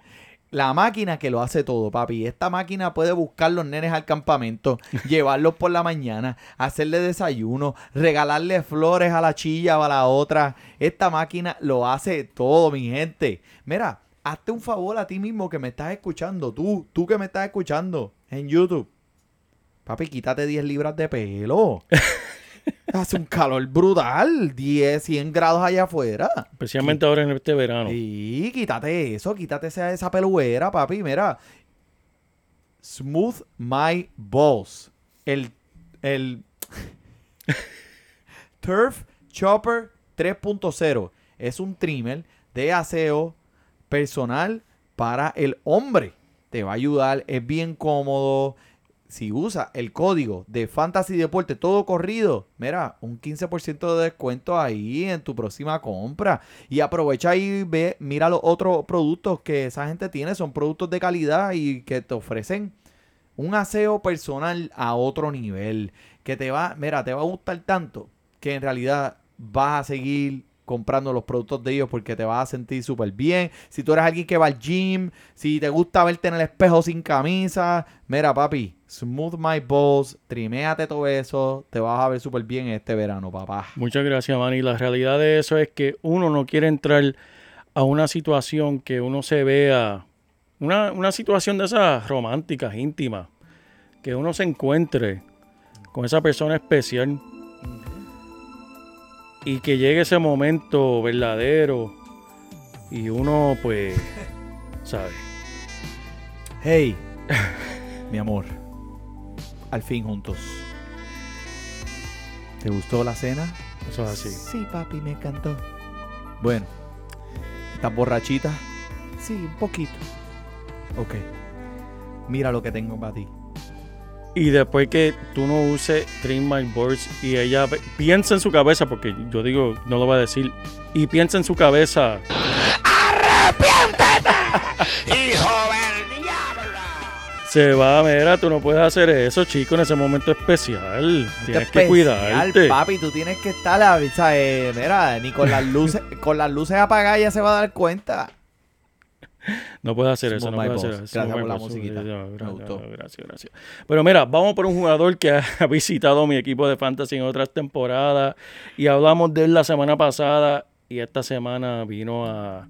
La máquina que lo hace todo, papi. Esta máquina puede buscar los nenes al campamento, llevarlos por la mañana, hacerle desayuno, regalarle flores a la chilla o a la otra. Esta máquina lo hace todo, mi gente. Mira, hazte un favor a ti mismo que me estás escuchando. Tú, tú que me estás escuchando en YouTube. Papi, quítate 10 libras de pelo. Hace un calor brutal. 10, 100 grados allá afuera.
Especialmente ahora en este verano.
Sí, quítate eso, quítate esa, esa peluera, papi. Mira. Smooth My Balls. El, el Turf Chopper 3.0. Es un trimmer de aseo personal para el hombre. Te va a ayudar, es bien cómodo. Si usa el código de Fantasy Deporte todo corrido, mira, un 15% de descuento ahí en tu próxima compra. Y aprovecha y ve, mira los otros productos que esa gente tiene, son productos de calidad y que te ofrecen un aseo personal a otro nivel. Que te va, mira, te va a gustar tanto que en realidad vas a seguir comprando los productos de ellos porque te vas a sentir súper bien. Si tú eres alguien que va al gym, si te gusta verte en el espejo sin camisa, mira papi, smooth my balls, triméate todo eso, te vas a ver súper bien este verano, papá.
Muchas gracias, Manny. La realidad de eso es que uno no quiere entrar a una situación que uno se vea, una, una situación de esas románticas, íntimas, que uno se encuentre con esa persona especial y que llegue ese momento verdadero y uno, pues, ¿sabe?
Hey, mi amor, al fin juntos. ¿Te gustó la cena?
Eso es así.
Sí, papi, me encantó. Bueno, ¿estás borrachita? Sí, un poquito. Ok. Mira lo que tengo para ti.
Y después que tú no uses Dream My Boards y ella piensa en su cabeza, porque yo digo, no lo va a decir, y piensa en su cabeza. Se va, mira, tú no puedes hacer eso, chico, en ese momento especial. Tienes que
Especial,
cuidarte.
Papi, tú tienes que estar, ¿sabes? Mira, ni con las luces, con las luces apagadas ya se va a dar cuenta.
No puedes hacer eso, no
My
puedes hacer eso.
Gracias por la musiquita. Me
gracias,
gustó.
gracias, gracias. Pero mira, vamos por un jugador que ha visitado mi equipo de fantasy en otras temporadas y hablamos de él la semana pasada y esta semana vino a,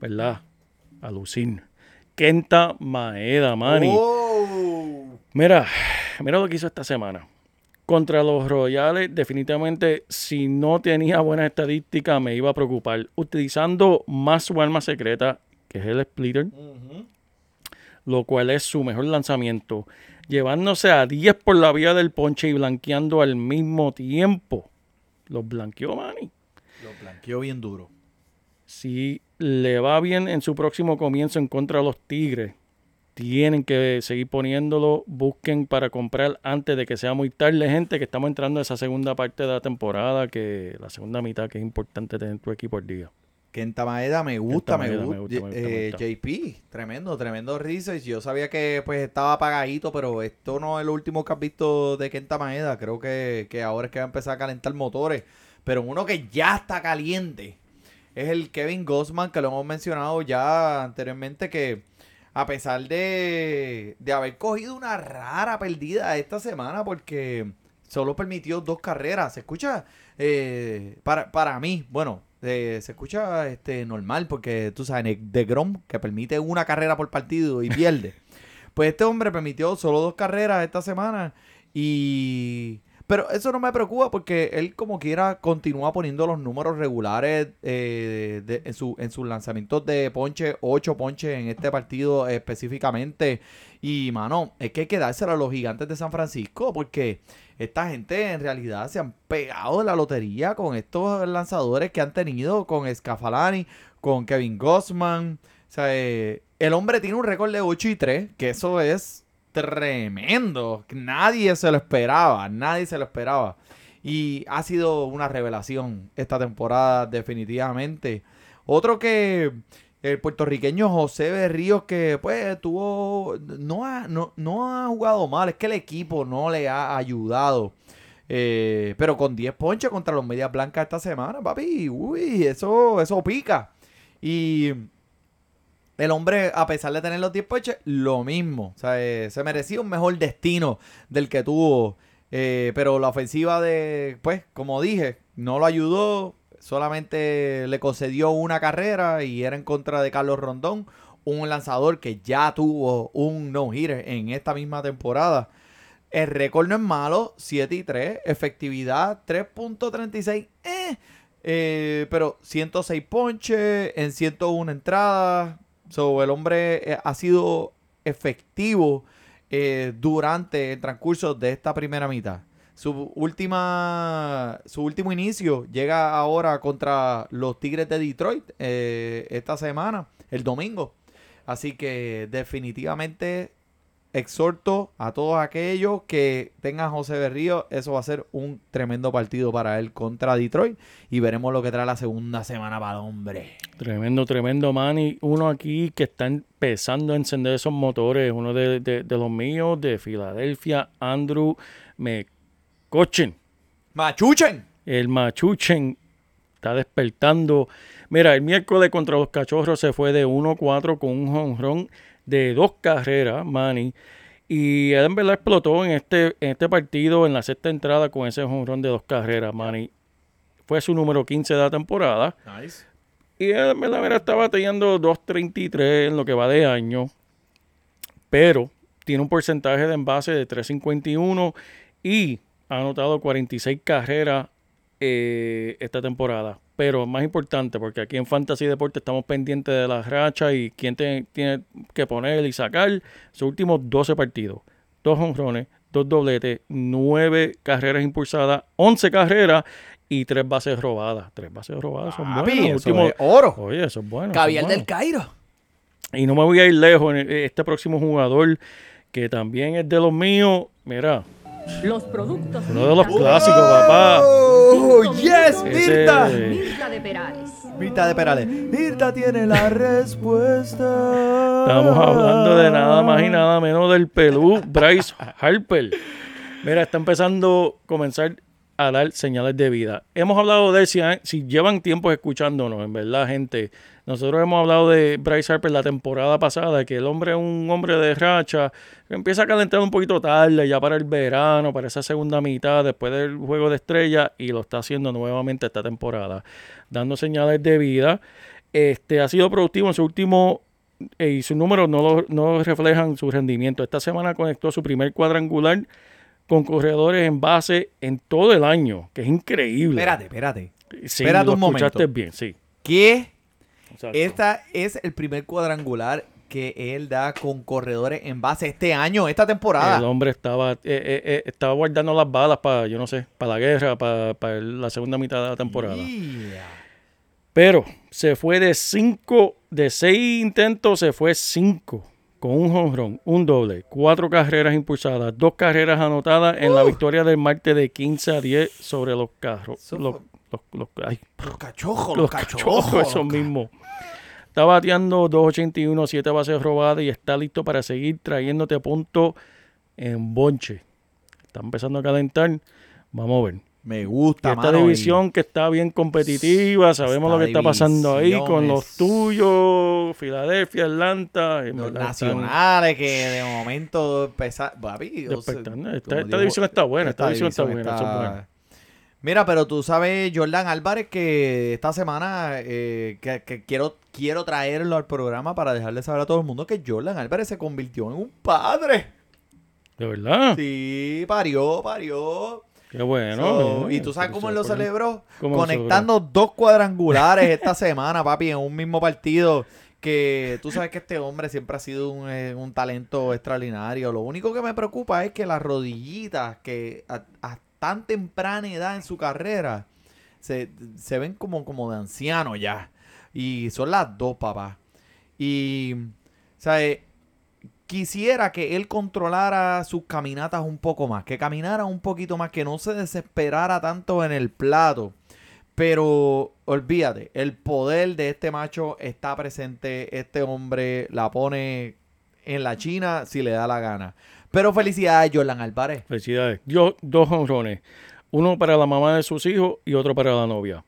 ¿verdad? A lucir. Kenta Maeda, Manny.
Oh.
Mira, mira lo que hizo esta semana. Contra los Royales, definitivamente, si no tenía buenas estadísticas, me iba a preocupar. Utilizando más su arma secreta, que es el splitter, lo cual es su mejor lanzamiento, llevándose a 10 por la vía del ponche y blanqueando al mismo tiempo. Los blanqueó, Manny.
Lo blanqueó bien duro.
Si le va bien en su próximo comienzo en contra de los Tigres, tienen que seguir poniéndolo. Busquen para comprar antes de que sea muy tarde, gente, que estamos entrando a esa segunda parte de la temporada, que la segunda mitad, que es importante tener tu equipo al día.
Kenta Maeda me gusta, me,
Maeda,
gusta.
me gusta, me gusta, me
Eh,
gusta.
JP, tremendo, tremendo research. Yo sabía que pues estaba apagadito, pero esto no es lo último que has visto de Kenta Maeda. Creo que, que ahora es que va a empezar a calentar motores. Pero uno que ya está caliente es el Kevin Gossman, que lo hemos mencionado ya anteriormente, que a pesar de, de haber cogido una rara perdida esta semana, porque solo permitió dos carreras. Se escucha, eh, para, para mí, bueno, eh, se escucha este normal, porque tú sabes, de Grom, que permite una carrera por partido y pierde. pues este hombre permitió solo dos carreras esta semana y Pero eso no me preocupa porque él como quiera continúa poniendo los números regulares eh, de- en, su, en sus lanzamientos de ponche, 8 ponches en este partido específicamente. Y mano, es que hay que a los gigantes de San Francisco porque esta gente en realidad se han pegado de la lotería con estos lanzadores que han tenido, con Scafalani, con Kevin Gossman. O sea, eh, el hombre tiene un récord de 8 y 3, que eso es tremendo. Nadie se lo esperaba, nadie se lo esperaba. Y ha sido una revelación esta temporada, definitivamente. Otro que el puertorriqueño José Berríos, que pues tuvo. No ha, no, no ha jugado mal, es que el equipo no le ha ayudado. Eh, pero con 10 ponches contra los Medias Blancas esta semana, papi, uy, eso, eso pica. Y el hombre, a pesar de tener los 10 ponches, lo mismo. O sea, eh, se merecía un mejor destino del que tuvo. Eh, pero la ofensiva de, pues, como dije, no lo ayudó. Solamente le concedió una carrera y era en contra de Carlos Rondón, un lanzador que ya tuvo un no-hitter en esta misma temporada. El récord no es malo, 7 y 3, efectividad 3.36, eh, eh, pero 106 ponches en 101 entradas. So, el hombre eh, ha sido efectivo eh, durante el transcurso de esta primera mitad. Su última, su último inicio llega ahora contra los Tigres de Detroit eh, esta semana, el domingo. Así que definitivamente exhorto a todos aquellos que tengan José Berrío. Eso va a ser un tremendo partido para él contra Detroit. Y veremos lo que trae la segunda semana para el hombre.
Tremendo, tremendo, man. Uno aquí que está empezando a encender esos motores, uno de, de- de los míos, de Filadelfia, Andrew McCutchen.
¡Machuchen!
El Machuchen está despertando. Mira, el miércoles contra los cachorros se fue de 1-4 con un jonrón de dos carreras, Manny. Y él en verdad explotó en este, en este partido en la sexta entrada con ese jonrón de dos carreras, Manny. Fue su número 15 de la temporada.
Nice.
Y él en verdad mira, está batallando 2.33 en lo que va de año. Pero tiene un porcentaje de envase de 3.51 y ha anotado 46 carreras eh, esta temporada. Pero más importante, porque aquí en Fantasy Deporte estamos pendientes de las rachas y quién te- tiene que poner y sacar sus últimos 12 partidos. Dos honrones, dos dobletes, nueve carreras impulsadas, 11 carreras y tres bases robadas. Tres bases robadas son
Papi,
buenas.
eso
Último-
es oro.
Oye, eso es bueno.
Caviar del Cairo.
Y no me voy a ir lejos. en Este próximo jugador, que también es de los míos, mira,
Los productos
uno de los clásicos, papá.
¡Oh, yes, Mirta!
Mirta de Perales.
Mirta de Perales. Mirta tiene la respuesta.
Estamos hablando de nada más y nada menos del pelú Bryce Harper. Mira, está empezando a comenzar a dar señales de vida. Hemos hablado de él, si, si llevan tiempo escuchándonos, en verdad, gente. Nosotros hemos hablado de Bryce Harper la temporada pasada, que el hombre es un hombre de racha, que empieza a calentar un poquito tarde, ya para el verano, para esa segunda mitad, después del juego de estrella, y lo está haciendo nuevamente esta temporada, dando señales de vida. Este, ha sido productivo en su último eh, y sus números no, lo- no reflejan su rendimiento. Esta semana conectó su primer cuadrangular con corredores en base en todo el año, que es increíble.
Espérate, espérate.
Sí,
espérate
lo
un momento.
escuchaste bien, sí.
¿Qué?
Exacto.
Esta es el primer cuadrangular que él da con corredores en base este año, esta temporada.
El hombre estaba, eh, eh, eh, estaba guardando las balas para, yo no sé, para la guerra, para, la segunda mitad de la temporada.
Yeah.
Pero se fue de cinco, de seis intentos, se fue cinco. Con un jonrón, un doble, cuatro carreras impulsadas, dos carreras anotadas en la victoria del martes de 15 a 10 sobre los carros. Los, los, los- ay,
Los cachojos,
los cachorros, esos mismos. Está bateando 2.81, 7 bases robadas y está listo para seguir trayéndote puntos en bonche. Está empezando a calentar. Vamos a ver.
Me
Y
gusta,
esta
mano, y
división que está bien competitiva, sabemos
Esta
lo que está pasando ahí con los tuyos, Filadelfia, Atlanta.
Los nacionales que de momento
despertando. Esta, esta división está buena, esta, división está buena.
Mira, pero tú sabes, Jordan Álvarez, que esta semana eh, que, que quiero, quiero traerlo al programa para dejarle saber a todo el mundo que Jordan Álvarez se convirtió en un padre.
De verdad.
Sí, parió, parió.
Qué bueno.
So, y tú sabes cómo él lo celebró.
¿Cómo lo
Conectando dos cuadrangulares esta semana, papi, en un mismo partido. Que tú sabes que este hombre siempre ha sido un, eh, un talento extraordinario. Lo único que me preocupa es que las rodillitas, que a, a tan temprana edad en su carrera, se, se ven como, como de anciano ya. Y son las dos, papá. Y, ¿sabes? Quisiera que él controlara sus caminatas un poco más, que caminara un poquito más, que no se desesperara tanto en el plato. Pero olvídate, el poder de este macho está presente. Este hombre la pone en la China si le da la gana. Pero felicidades, Jordan Álvarez.
Felicidades. Yo, dos honrones. Uno para la mamá de sus hijos y otro para la novia.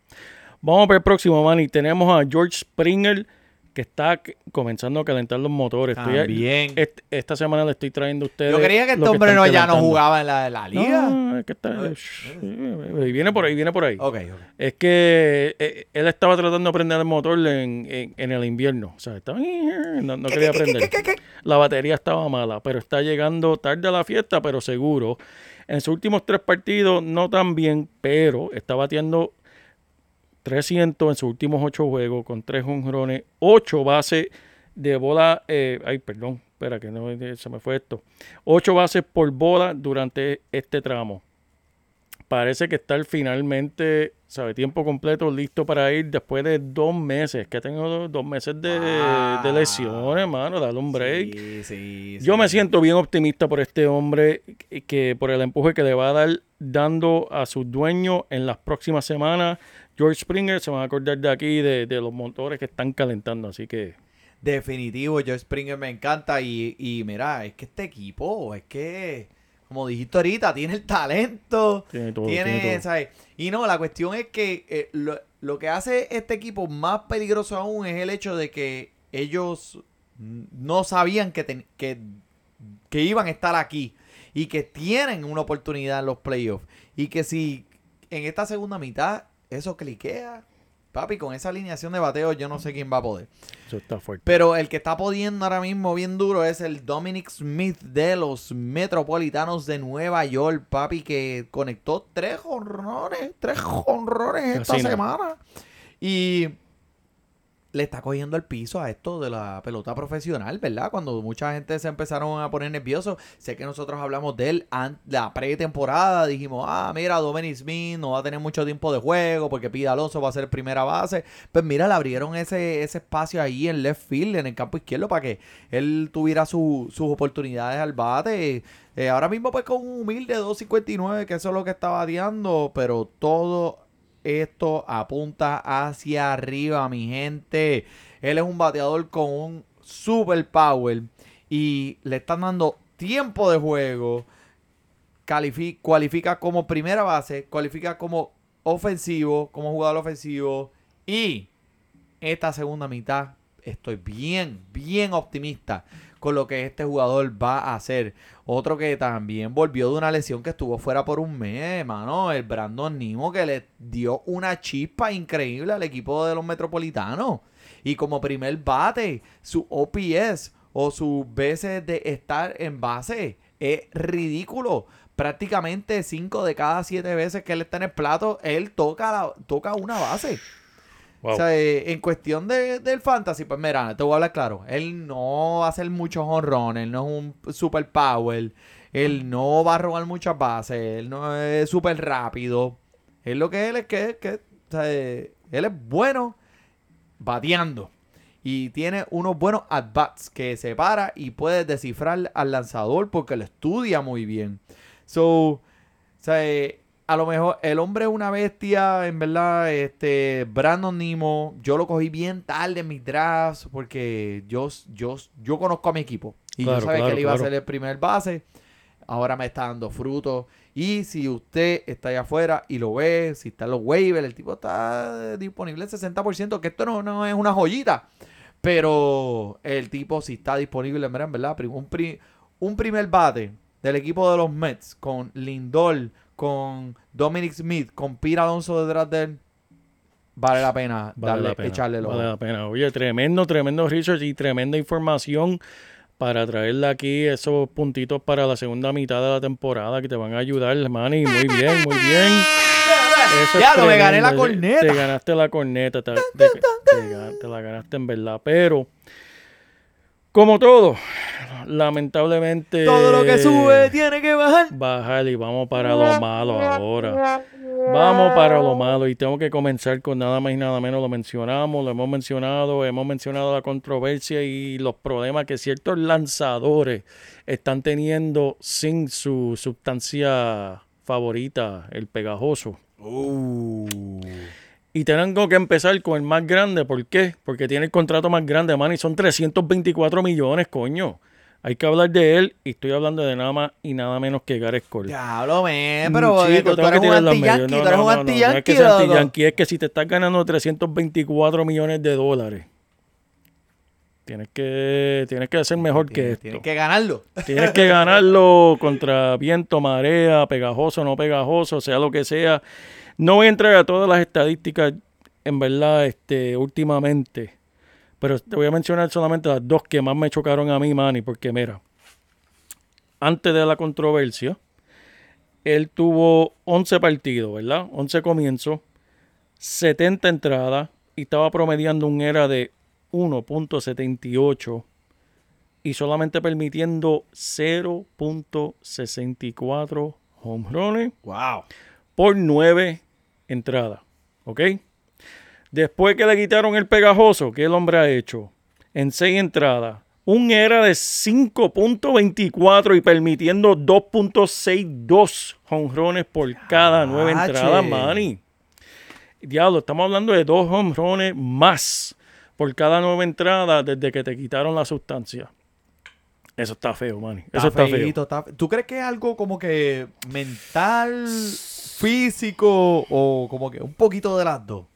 Vamos para el próximo, Manny. Tenemos a George Springer, que está comenzando a calentar los motores. Estoy-
También.
est- esta semana le estoy trayendo a ustedes.
Yo creía que este hombre no, ya no jugaba en la, la liga.
No, es que está. shh, eh, viene por ahí, viene por ahí.
Ok, ok.
Es que eh, él estaba tratando de prender el motor en, en- en el invierno. O sea, estaba. No, no quería prender. La batería estaba mala, pero está llegando tarde a la fiesta, pero seguro. En sus últimos tres partidos, no tan bien, pero está batiendo 300 en sus últimos ocho juegos con tres honrones, ocho bases de bola. eh, ay, perdón, espera que no se me fue esto. Ocho bases por bola durante este tramo. Parece que está finalmente, sabe, tiempo completo, listo para ir después de dos meses. Que tengo dos, dos meses de, de lesión, hermano. Dale un break.
Sí, sí,
Yo
sí.
me siento bien optimista por este hombre, que, que por el empuje que le va a dar dando a su dueño en las próximas semanas. George Springer se van a acordar de aquí, de, de los motores que están calentando. Así que
Definitivo, Joe Springer me encanta y, y mira, es que este equipo, es que, como dijiste ahorita, tiene el talento,
Tiene todo,
tiene,
tiene todo.
¿sabes? Y no, la cuestión es que eh, lo, lo que hace este equipo más peligroso aún es el hecho de que ellos no sabían que, ten- que, que iban a estar aquí y que tienen una oportunidad en los playoffs y que si en esta segunda mitad eso cliquea, papi, con esa alineación de bateo yo no sé quién va a poder.
eso está fuerte.
Pero el que está pudiendo ahora mismo bien duro es el Dominic Smith de los Metropolitanos de Nueva York, papi, que conectó tres jonrones, tres jonrones esta
Así no.
semana. Y le está cogiendo el piso a esto de la pelota profesional, ¿verdad? Cuando mucha gente se empezaron a poner nerviosos, sé que nosotros hablamos de él la pretemporada, dijimos, ah, mira, Dominic Smith no va a tener mucho tiempo de juego porque Pida Alonso va a ser primera base. Pues mira, le abrieron ese, ese espacio ahí en left field, en el campo izquierdo, para que él tuviera su- sus oportunidades al bate. Eh, ahora mismo pues con un humilde 2.59, que eso es lo que está bateando, pero todo esto apunta hacia arriba, mi gente. Él es un bateador con un super power y le están dando tiempo de juego. Califi- cualifica como primera base, cualifica como ofensivo, como jugador ofensivo. Y esta segunda mitad estoy bien, bien optimista con lo que este jugador va a hacer. Otro que también volvió de una lesión que estuvo fuera por un mes, mano. El Brandon Nimo que le dio una chispa increíble al equipo de los metropolitanos. Y como primer bate, su OPS o sus veces de estar en base es ridículo. Prácticamente 5 de cada 7 veces que él está en el plato, él toca, la- toca una base.
Wow.
O sea, eh, en cuestión de, del fantasy, pues mira, te voy a hablar claro. Él no va a hacer muchos honrones, él no es un super power, él no va a robar muchas bases, él no es súper rápido. Él lo que él es que, que o sea, eh, él es bueno bateando. Y tiene unos buenos at-bats que se para y puede descifrar al lanzador porque lo estudia muy bien. So, o sea, eh, a lo mejor el hombre es una bestia, en verdad, este, Brandon Nimo, yo lo cogí bien tarde en mis drafts porque yo, yo, yo conozco a mi equipo y
Claro,
yo sabía
claro,
que él iba
claro.
a ser el primer base, ahora me está dando frutos y si usted está allá afuera y lo ve, si está en los waivers, el tipo está disponible el 60%, que esto no, no es una joyita, pero el tipo si está disponible, en verdad, un, pri- un primer bate del equipo de los Mets con Lindor, con Dominic Smith, con Pira Alonso detrás de él, vale la pena
Vale
darle,
la pena.
echarle el ojo.
Vale la pena. Oye, tremendo, tremendo research y tremenda información para traerle aquí esos puntitos para la segunda mitad de la temporada que te van a ayudar, Manny. Muy bien, muy bien. Eso es
Diablo, me gané la corneta.
Te ganaste la corneta, te, te- te ga- te la ganaste en verdad. Pero, como todo, lamentablemente.
Todo lo que sube tiene que bajar.
Bajar y vamos para lo malo ahora. Vamos para lo malo y tengo que comenzar con nada más y nada menos. Lo mencionamos, lo hemos mencionado, hemos mencionado la controversia y los problemas que ciertos lanzadores están teniendo sin su sustancia favorita, el pegajoso. Y tengo que empezar con el más grande. ¿Por qué? Porque tiene el contrato más grande, man, y son 324 millones, coño. Hay que hablar de él y estoy hablando de nada más y nada menos que Gareth Cole.
Diablo, men,
Mm,
pero eh,
chico,
tú
tengo
eres
que
un anti-yankee,
No,
tú eres
no,
un
no, no, no es que sea anti-yankee, es que si te estás ganando 324 millones de dólares, tienes que, tienes que hacer mejor que esto.
Tienes que ganarlo.
Tienes que ganarlo contra viento, marea, pegajoso, no pegajoso, sea lo que sea. No voy a entrar a todas las estadísticas, en verdad, este, últimamente. Pero te voy a mencionar solamente las dos que más me chocaron a mí, Manny, porque mira, antes de la controversia, él tuvo 11 partidos, ¿verdad? 11 comienzos, 70 entradas y estaba promediando un era de 1.78 y solamente permitiendo 0.64 home runs
Wow.
por 9 entradas. ¿Ok? Después que le quitaron el pegajoso, ¿qué el hombre ha hecho? En 6 entradas, un era de 5.24 y permitiendo 2.62 jonrones por cada 9
Ache.
entradas, Manny. Diablo, estamos hablando de dos home runs más por cada nueva entrada desde que te quitaron la sustancia. Eso está feo, Manny. Eso está, feo.
feíto, está fe- ¿Tú crees que es algo como que mental, físico o como que un poquito de las dos?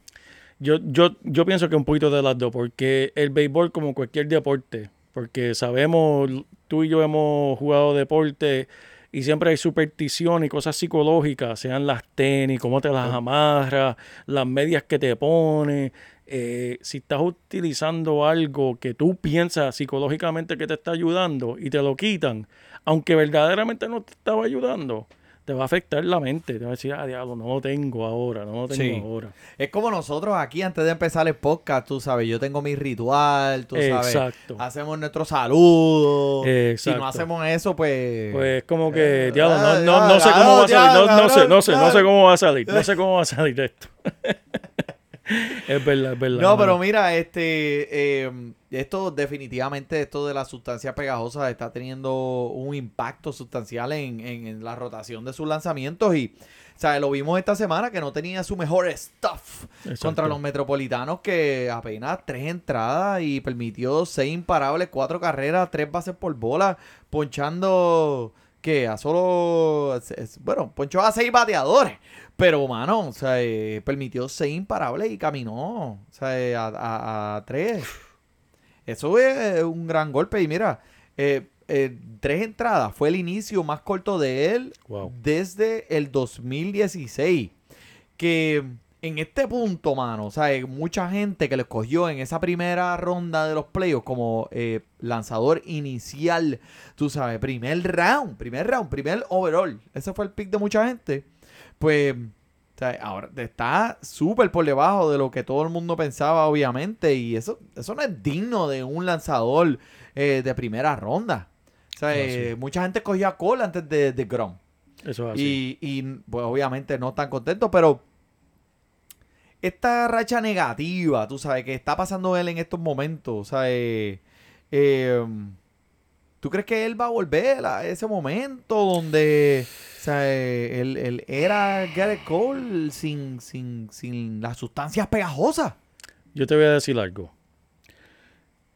Yo, yo, yo pienso que un poquito de las dos, porque el béisbol, como cualquier deporte, porque sabemos, tú y yo hemos jugado deporte y siempre hay superstición y cosas psicológicas, sean las tenis, cómo te las amarras, las medias que te pones. Eh, si estás utilizando algo que tú piensas psicológicamente que te está ayudando y te lo quitan, aunque verdaderamente no te estaba ayudando, te va a afectar la mente. Te va a decir, ah, diablo, no lo tengo ahora, no lo tengo
Sí.
ahora.
Es como nosotros aquí antes de empezar el podcast, tú sabes, yo tengo mi ritual, tú sabes.
Exacto.
Hacemos nuestro saludo. Si
Exacto.
no hacemos eso, pues.
Pues como que,
Eh,
diablo, no, no, no sé cómo va a salir, no, sé, no sé, no sé cómo va a salir, no sé cómo va a salir esto. es verdad, es verdad.
No, pero mira, este, eh, esto definitivamente, esto de las sustancias pegajosas está teniendo un impacto sustancial en, en- en la rotación de sus lanzamientos y, o sea, lo vimos esta semana que no tenía su mejor stuff
Exacto.
contra los metropolitanos que apenas tres entradas y permitió seis imparables, cuatro carreras, tres bases por bola, ponchando que a solo, bueno, ponchó a seis bateadores. Pero, mano, o sea, eh, permitió seis imparables y caminó, o sea, eh, a, a- a tres. Eso es un gran golpe. Y mira, eh, eh, tres entradas fue el inicio más corto de él
Wow.
desde el 2016. Que en este punto, mano, o sea, mucha gente que lo escogió en esa primera ronda de los playoffs como eh, lanzador inicial, tú sabes, primer round, primer round, primer overall. Ese fue el pick de mucha gente. Pues, o sea, ahora está súper por debajo de lo que todo el mundo pensaba, obviamente. Y eso, eso no es digno de un lanzador eh, de primera ronda. O sea,
No,
eh,
sí.
mucha gente cogió a Cole antes de, de Grom.
Eso es así.
Y, y, pues obviamente no están contentos, pero esta racha negativa, tú sabes, que está pasando él en estos momentos, o sea, eh, eh, ¿tú crees que él va a volver a ese momento donde, o sea, eh, él, él era Garrett Cole sin, sin, sin las sustancias pegajosas?
Yo te voy a decir algo.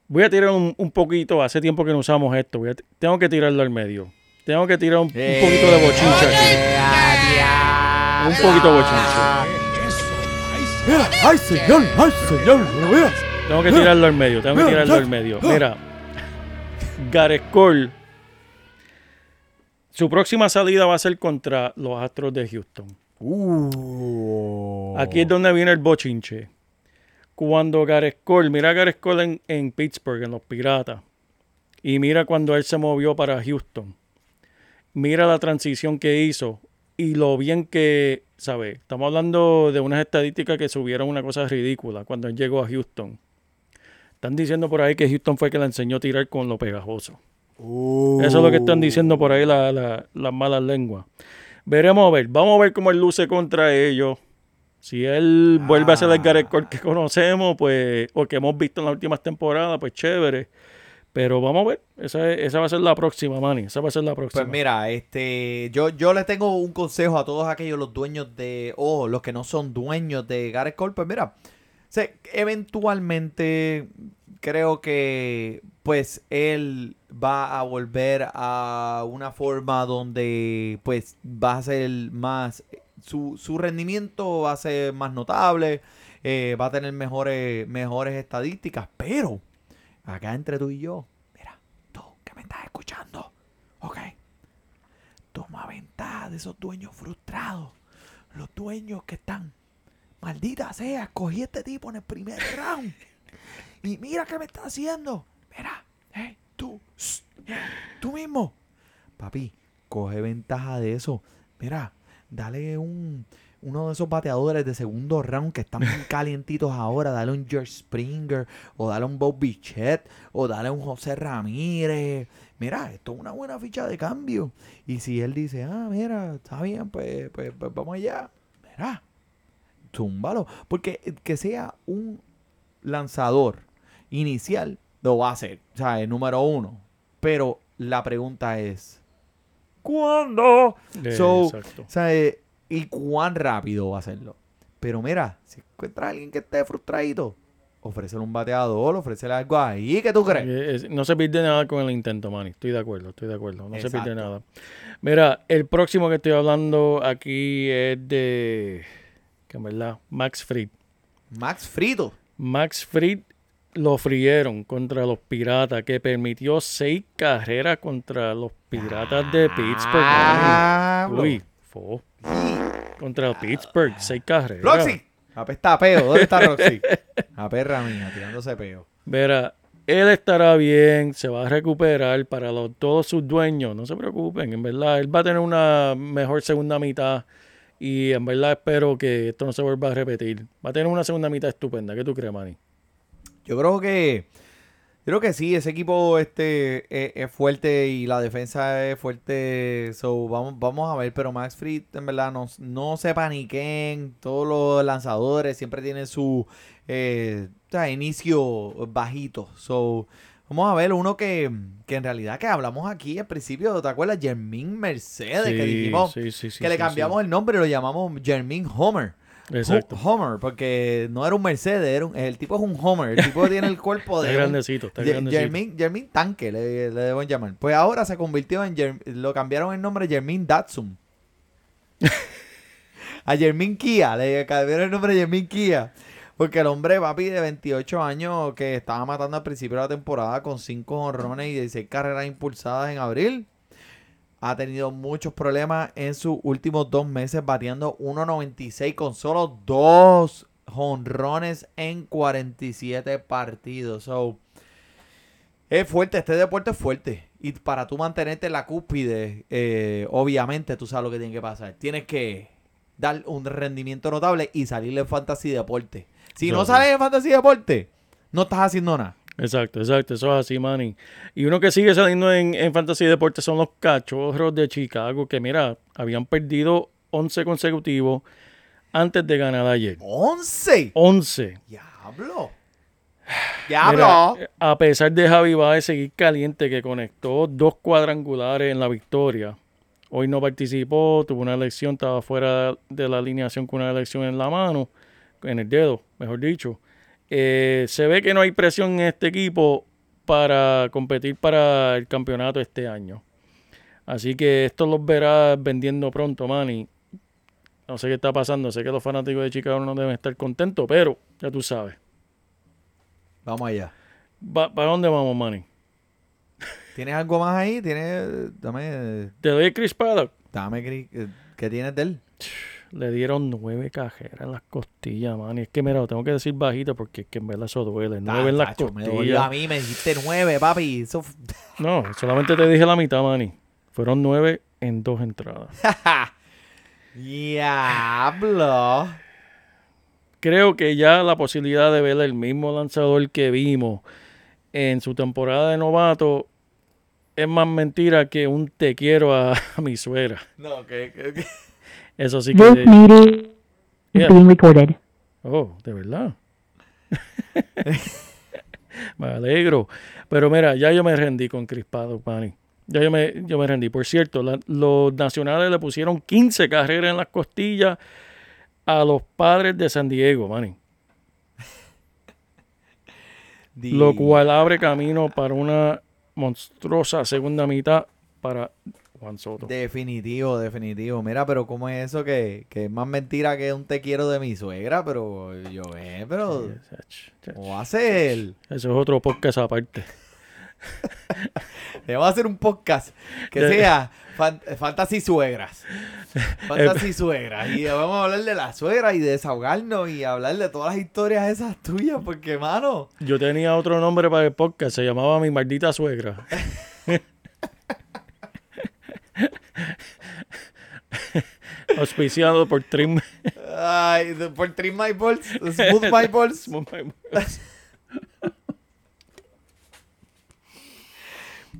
Voy a tirar un, un poquito, hace tiempo que no usamos esto, voy a t- tengo que tirarlo al medio. Tengo que tirar un, un poquito de bochincha aquí. Un poquito de bochincha.
¡Ay, señor! ¡Ay, señor! mira.
Tengo que tirarlo al medio, tengo que tirarlo al medio. Mira, Gareth Cole, su próxima salida va a ser contra los Astros de Houston.
Uh.
Aquí es donde viene el bochinche. Cuando Gareth Cole, mira a Gareth Cole en, en Pittsburgh, en los Piratas. Y mira cuando él se movió para Houston. Mira la transición que hizo y lo bien que, ¿sabes? Estamos hablando de unas estadísticas que subieron una cosa ridícula cuando él llegó a Houston. Están diciendo por ahí que Houston fue el que le enseñó a tirar con lo pegajoso. Eso es lo que están diciendo por ahí la- la- las malas lenguas. Veremos a ver. Vamos a ver cómo él luce contra ellos. Si él vuelve a ser el Gareth Cole que conocemos, pues, o que hemos visto en las últimas temporadas, pues chévere. Pero vamos a ver. Esa, es- esa va a ser la próxima, Manny. Esa va a ser la próxima.
Pues mira, este, yo, yo les tengo un consejo a todos aquellos los dueños de, o los que no son dueños de Gareth Cole, pues mira, se- eventualmente creo que pues él va a volver a una forma donde pues va a ser más, su, su rendimiento va a ser más notable, eh, va a tener mejores, mejores estadísticas, pero acá entre tú y yo, mira, tú que me estás escuchando, ok, toma ventaja de esos dueños frustrados, los dueños que están, maldita sea, cogí este tipo en el primer round. Y mira qué me está haciendo, mira, hey, tú, tú mismo, papi, coge ventaja de eso, mira, dale un uno de esos bateadores de segundo round que están calientitos ahora, dale un George Springer, o dale un Bob Bichette, o dale un José Ramírez. Mira, esto es una buena ficha de cambio. Y si él dice, ah, mira, está bien, pues, pues, pues vamos allá. Mira, túmbalo. Porque que sea un lanzador inicial, lo va a hacer. O sea, el número uno. Pero la pregunta es, ¿cuándo?
Eh,
So,
exacto.
O sea, eh, y cuán rápido va a hacerlo. Pero mira, si encuentras a alguien que esté frustradito, ofrécele un bateador, ofrécele algo ahí, ¿qué tú crees?
Eh, no se pierde nada con el intento, Manny. Estoy de acuerdo, estoy de acuerdo. No se pierde nada. Mira, el próximo que estoy hablando aquí es de. Que en verdad, Max Fried.
Max Frito.
Max Fried lo frieron contra los Piratas, que permitió seis carreras contra los Piratas de Pittsburgh.
Ah.
Uy, fo. Contra Pittsburgh, seis carreras.
Roxy. Apesta peo. ¿Dónde está Roxy? La perra mía, tirándose peo.
Verá, él estará bien, se va a recuperar para los- todos sus dueños, no se preocupen, en verdad, él va a tener una mejor segunda mitad y en verdad espero que esto no se vuelva a repetir. Va a tener una segunda mitad estupenda, ¿qué tú crees, Manny?
Yo creo que. Yo creo que sí, ese equipo este es, es fuerte y la defensa es fuerte. So, vamos, vamos a ver, pero Max Fried, en verdad, no, no se paniquen. Todos los lanzadores siempre tienen su eh, inicio bajito. So, vamos a ver uno que, que en realidad que hablamos aquí al principio, ¿te acuerdas? Jermín Mercedes, que dijimos
sí, sí, sí,
que le cambiamos el nombre y lo llamamos Jermín Homer.
Exacto.
Ho- Homer, porque no era un Mercedes, era un- el tipo es un Homer. El tipo tiene el cuerpo
Está
de. un-
grandecito, está grandecito.
Jermaine, Jermaine Tanque le, le deben llamar. Pues ahora se convirtió en. Lo cambiaron el nombre Jermaine Datsun. a Jermaine Kia, le cambiaron el nombre Jermaine Kia. Porque el hombre, papi, de 28 años, que estaba matando al principio de la temporada con 5 honrones y 16 carreras impulsadas en abril, ha tenido muchos problemas en sus últimos dos meses, bateando 1.96 con solo dos honrones en 47 partidos. So, es fuerte, este deporte es fuerte. Y para tú mantenerte en la cúspide, eh, obviamente tú sabes lo que tiene que pasar. Tienes que dar un rendimiento notable y salir en fantasy deporte. Si no sales en fantasy deporte, no estás haciendo nada.
Exacto, exacto, eso es así, Manny. Y uno que sigue saliendo en, en Fantasy Deportes son los cachorros de Chicago, que mira, habían perdido 11 consecutivos antes de ganar ayer.
¡11!
11.
¡Diablo! ¡Diablo!
Mira, a pesar de Javi Baez seguir caliente, que conectó dos cuadrangulares en la victoria. Hoy no participó, tuvo una elección, estaba fuera de la alineación con una elección en la mano, en el dedo, mejor dicho. Eh, se ve que no hay presión en este equipo para competir para el campeonato este año. Así que esto los verás vendiendo pronto, Manny. No sé qué está pasando, sé que los fanáticos de Chicago no deben estar contentos, pero ya tú sabes.
Vamos allá.
Va- ¿Para dónde vamos, Manny?
¿Tienes algo más ahí? ¿Tienes, dame,
Te doy el Chris Paddock.
dame, Cris, eh, ¿qué tienes de él?
Le dieron nueve cajeras en las costillas, man. Y es que, mira, lo tengo que decir bajito porque es que en verdad eso duele. Nueve en las
Tacho, me
costillas.
a mí, me dijiste nueve, papi. Eso
No, solamente te dije la mitad, Manny. Fueron nueve en dos entradas.
Diablo.
Creo que ya la posibilidad de ver el mismo lanzador que vimos en su temporada de novato es más mentira que un te quiero a, a mi suegra.
No, que, que- que-
Eso sí
This
que...
meeting
Yeah.
is being recorded.
Oh, de verdad. me alegro. Pero mira, ya yo me rendí con Crispado, Manny. Ya yo me, yo me rendí. Por cierto, la- los nacionales le pusieron 15 carreras en las costillas a los padres de San Diego, Manny. Lo cual abre camino para una monstruosa segunda mitad para Juan Soto.
Definitivo, definitivo. Mira, pero ¿cómo es eso que, que es más mentira que un te quiero de mi suegra? Pero yo, eh, pero ¿cómo va a ser?
Eso es otro podcast aparte.
Le voy a hacer un podcast que
De-
sea fan- Fantasy Suegras. Fantasy Suegras. Y vamos a hablar de la suegra y desahogarnos y hablar de todas las historias esas tuyas, porque, mano,
Yo tenía otro nombre para el podcast, se llamaba Mi Maldita Suegra. Auspiciado por Trim.
ay, por Trim My Balls, Smooth My Balls.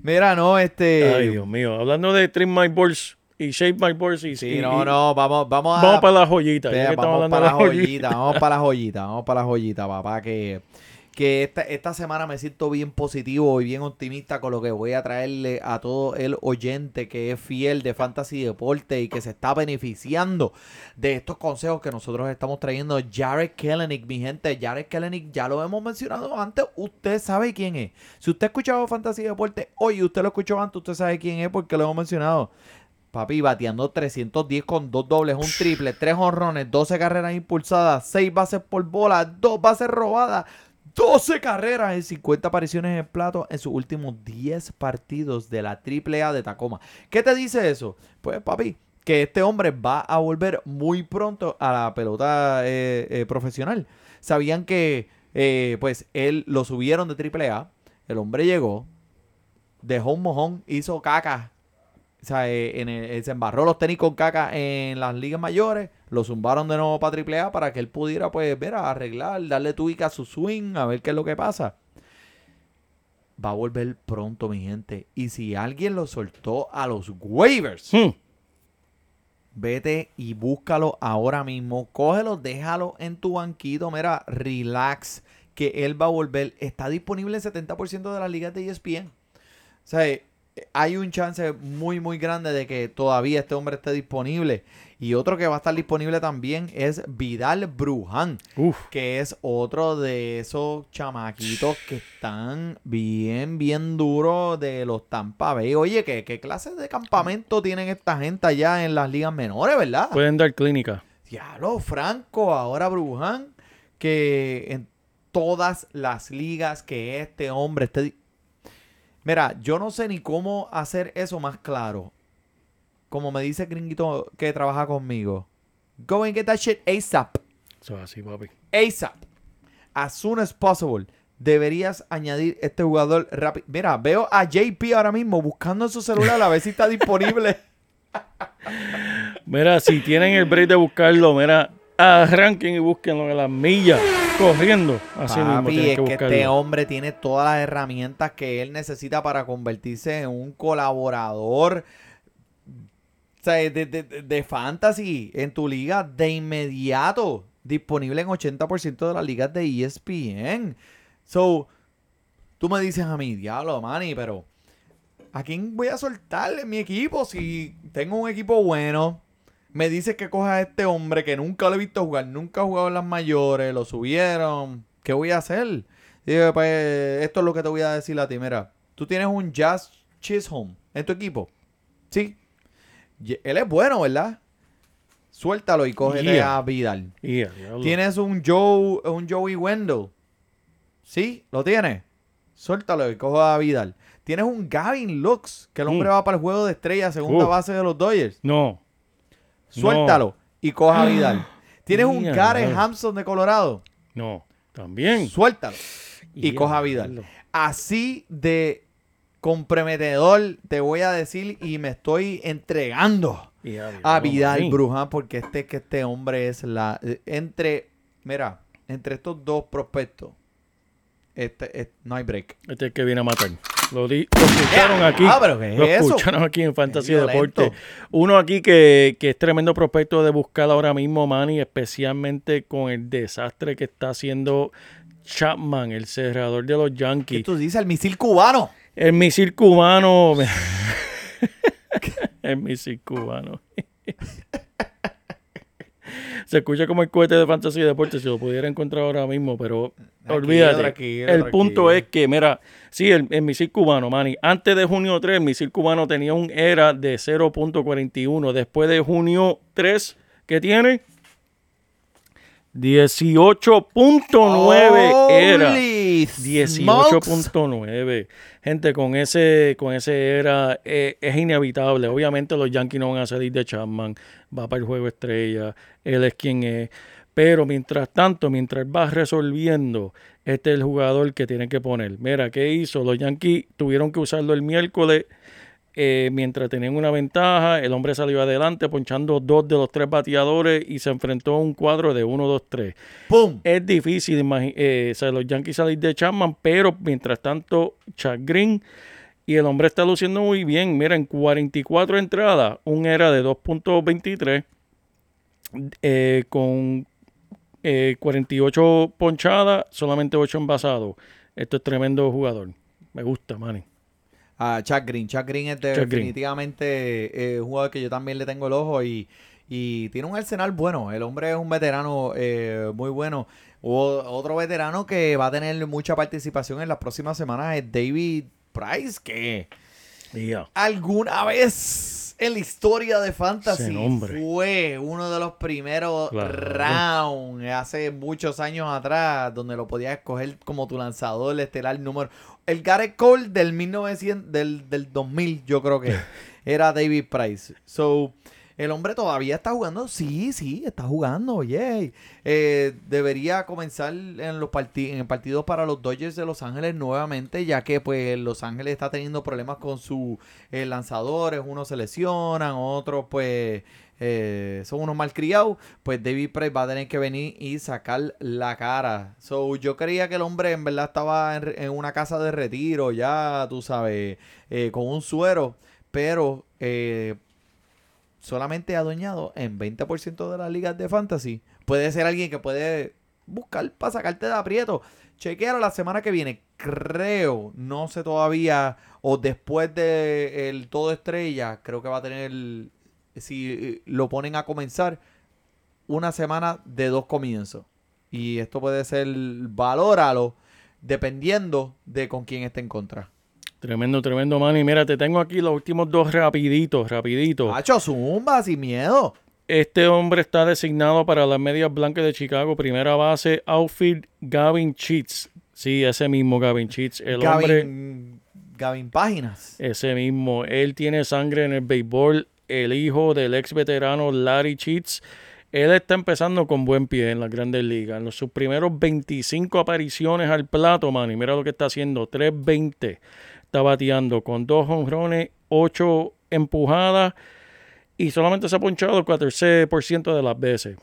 Mira, no, este.
Ay, Dios mío. Hablando de Trim My Balls y Shape My Balls y,
Sí,
y-
no, no, vamos, vamos a.
Vamos para la joyita.
Espera, vamos para la
la
joyita, vamos para la joyita, vamos para la joyita, papá, que, que esta, esta semana me siento bien positivo y bien optimista con lo que voy a traerle a todo el oyente que es fiel de Fantasy Deporte y que se está beneficiando de estos consejos que nosotros estamos trayendo. Jared Kellenick, mi gente, Jared Kellenick, ya lo hemos mencionado antes, usted sabe quién es. Si usted ha escuchado Fantasy Deporte hoy usted lo escuchó antes, usted sabe quién es porque lo hemos mencionado. Papi, bateando 310 con dos dobles, un triple, tres honrones, 12 carreras impulsadas, 6 bases por bola, 2 bases robadas, 12 carreras en 50 apariciones en plato en sus últimos 10 partidos de la AAA de Tacoma. ¿Qué te dice eso? Pues, papi, que este hombre va a volver muy pronto a la pelota eh, eh, profesional. Sabían que, eh, pues, él lo subieron de AAA, el hombre llegó, dejó un mojón, hizo caca o sea, eh, se embarró los tenis con caca en las ligas mayores, lo zumbaron de nuevo para AAA para que él pudiera, pues, ver, a arreglar, darle tuica a su swing, a ver qué es lo que pasa. Va a volver pronto, mi gente. Y si alguien lo soltó a los waivers,
Hmm.
vete y búscalo ahora mismo. Cógelo, déjalo en tu banquito. Mira, relax, que él va a volver. Está disponible en 70% de las ligas de ESPN. O sea, eh, hay un chance muy, muy grande de que todavía este hombre esté disponible. Y otro que va a estar disponible también es Vidal Bruján,
Uf.
que es otro de esos chamaquitos que están bien, bien duros de los Tampa Bay. Oye, ¿qué, qué clase de campamento tienen esta gente allá en las ligas menores, verdad?
Pueden dar clínica.
Diablo, Franco, ahora Bruján, que en todas las ligas que este hombre esté... Mira, yo no sé ni cómo hacer eso más claro. Como me dice el gringuito que trabaja conmigo. Go and get that shit ASAP.
Eso es así, papi.
ASAP. As soon as possible. Deberías añadir este jugador rápido. Mira, veo a JP ahora mismo buscando en su celular a ver si está disponible.
Mira, si tienen el break de buscarlo, mira, arranquen y búsquenlo en las millas, corriendo. Así mismo
Papi,
tienen
es
que buscarlo.
este hombre tiene todas las herramientas que él necesita para convertirse en un colaborador sea, de, de- de- fantasy en tu liga de inmediato. Disponible en 80% de las ligas de ESPN. So, tú me dices a mí, diablo, Manny, pero ¿a quién voy a soltar en mi equipo si tengo un equipo bueno? Me dices que coja a este hombre que nunca lo he visto jugar, nunca ha jugado en las mayores, lo subieron. ¿Qué voy a hacer? Digo, pues esto es lo que te voy a decir a ti. Mira, tú tienes un Jazz Chisholm en tu equipo. Sí. Él es bueno, ¿verdad? Suéltalo y cógete
Yeah.
a Vidal. Tienes un Joe, un Joey Wendell. ¿Sí? ¿Lo tienes? Suéltalo y coge a Vidal. Tienes un Gavin Lux, que el hombre
Mm.
va para el juego de estrella, segunda
Uh.
base de los Dodgers.
No.
Suéltalo y coja a Vidal. Tienes un
madre.
Hampson de Colorado.
No, también.
Suéltalo. Y coja a Vidal. Así de comprometedor te voy a decir y me estoy entregando a Vidal
maní.
Bruján porque este que este hombre es la entre mira entre estos dos prospectos este, es- no hay break
Este es el que viene a matar. Lo, di- lo escucharon aquí.
Ah, pero ¿qué es
lo
eso?
escucharon aquí en Fantasy. Deporte. Uno aquí que, que es tremendo prospecto de buscar ahora mismo, Manny, especialmente con el desastre que está haciendo Chapman, el cerrador de los
¿Qué
Yankees.
tú dices el misil cubano
El misil cubano. el misil cubano. Se escucha como el cohete de Fantasy Deportes si lo pudiera encontrar ahora mismo, pero
Tranquilo,
olvídate.
tranquilo,
el
tranquilo.
punto es que, mira, sí, el, el misil cubano, Manny, antes de junio 3, el misil cubano tenía un ERA de 0.41. Después de junio 3, ¿qué tiene? 18.9 era.
Holy smokes.
18.9. Gente, con ese, con ese era eh, es inevitable. Obviamente los Yankees no van a salir de Chapman. Va para el juego estrella. Él es quien es. Pero mientras tanto, mientras va resolviendo, este es el jugador que tienen que poner. Mira, ¿qué hizo? Los Yankees tuvieron que usarlo el miércoles eh, mientras tenían una ventaja. El hombre salió adelante ponchando dos de los tres bateadores y se enfrentó a un cuadro de 1-2-3
pum
es difícil eh, o sea, los Yankees salir de Chapman, pero mientras tanto, Chad Green y el hombre está luciendo muy bien. Miren, 44 entradas, un era de 2.23 eh, con eh, 48 ponchadas, solamente 8 envasados. Esto es tremendo jugador. Me gusta, Manny.
A Chad Green. Chad Green es
Chad Green.
definitivamente eh, un jugador que yo también le tengo el ojo y, y tiene un arsenal bueno. El hombre es un veterano eh, muy bueno. O- otro veterano que va a tener mucha participación en las próximas semanas es David Price, que alguna vez en la historia de Fantasy fue uno de los primeros
Claro.
rounds hace muchos años atrás donde lo podías escoger como tu lanzador estelar número el Garrett Cole del 1900 del, del 2000 yo creo que era David Price. So el hombre todavía está jugando. Sí sí está jugando yay. Eh, debería comenzar en los parti- en el partido para los Dodgers de Los Ángeles nuevamente, ya que pues Los Ángeles está teniendo problemas con sus eh, lanzadores, unos se lesionan, otros pues eh, son unos malcriados, pues David Price va a tener que venir y sacar la cara. So, yo creía que el hombre en verdad estaba en, una casa de retiro, ya tú sabes, con un suero, pero solamente adueñado en 20% de las ligas de fantasy. Puede ser alguien que puede buscar para sacarte de aprieto. Chequealo la semana que viene. Creo, no sé todavía, o después de el todo estrella, creo que va a tener, si eh, lo ponen a comenzar, una semana de dos comienzos. Y esto puede ser, valóralo, dependiendo de con quién esté en contra.
Tremendo, tremendo, Manny. Mira, te tengo aquí los últimos dos rapiditos, rapiditos.
Hacho, zumba, sin miedo.
Este hombre está designado para las medias blancas de Chicago. Primera base, outfield, Gavin Cheats. Sí, ese mismo Gavin Cheats. El hombre,
Gavin, Gavin Páginas.
ese mismo. Él tiene sangre en el béisbol. El hijo del ex veterano Larry Cheats. Él está empezando con buen pie en las grandes ligas. En los- sus primeros 25 apariciones al plato, man. Y mira lo que está haciendo. 3.20. Está bateando con dos honrones, 8 empujadas y solamente se ha ponchado el 14% de las veces.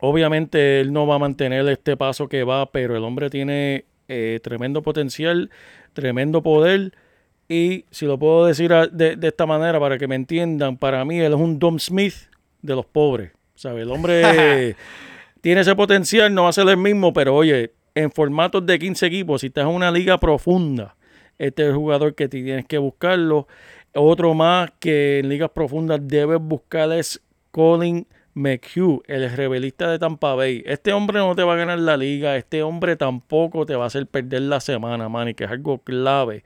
Obviamente él no va a mantener este paso que va, pero el hombre tiene eh, tremendo potencial, tremendo poder. Y si lo puedo decir de esta manera para que me entiendan, para mí él es un Dom Smith de los pobres. ¿sabe? El hombre tiene ese potencial, no va a ser el mismo, pero oye, en formatos de 15 equipos, si estás en una liga profunda, este es el jugador que tienes que buscarlo. Otro más que en ligas profundas debes buscar es Colin McHugh, el rebelista de Tampa Bay. Este hombre no te va a ganar la liga, este hombre tampoco te va a hacer perder la semana, man, y que es algo clave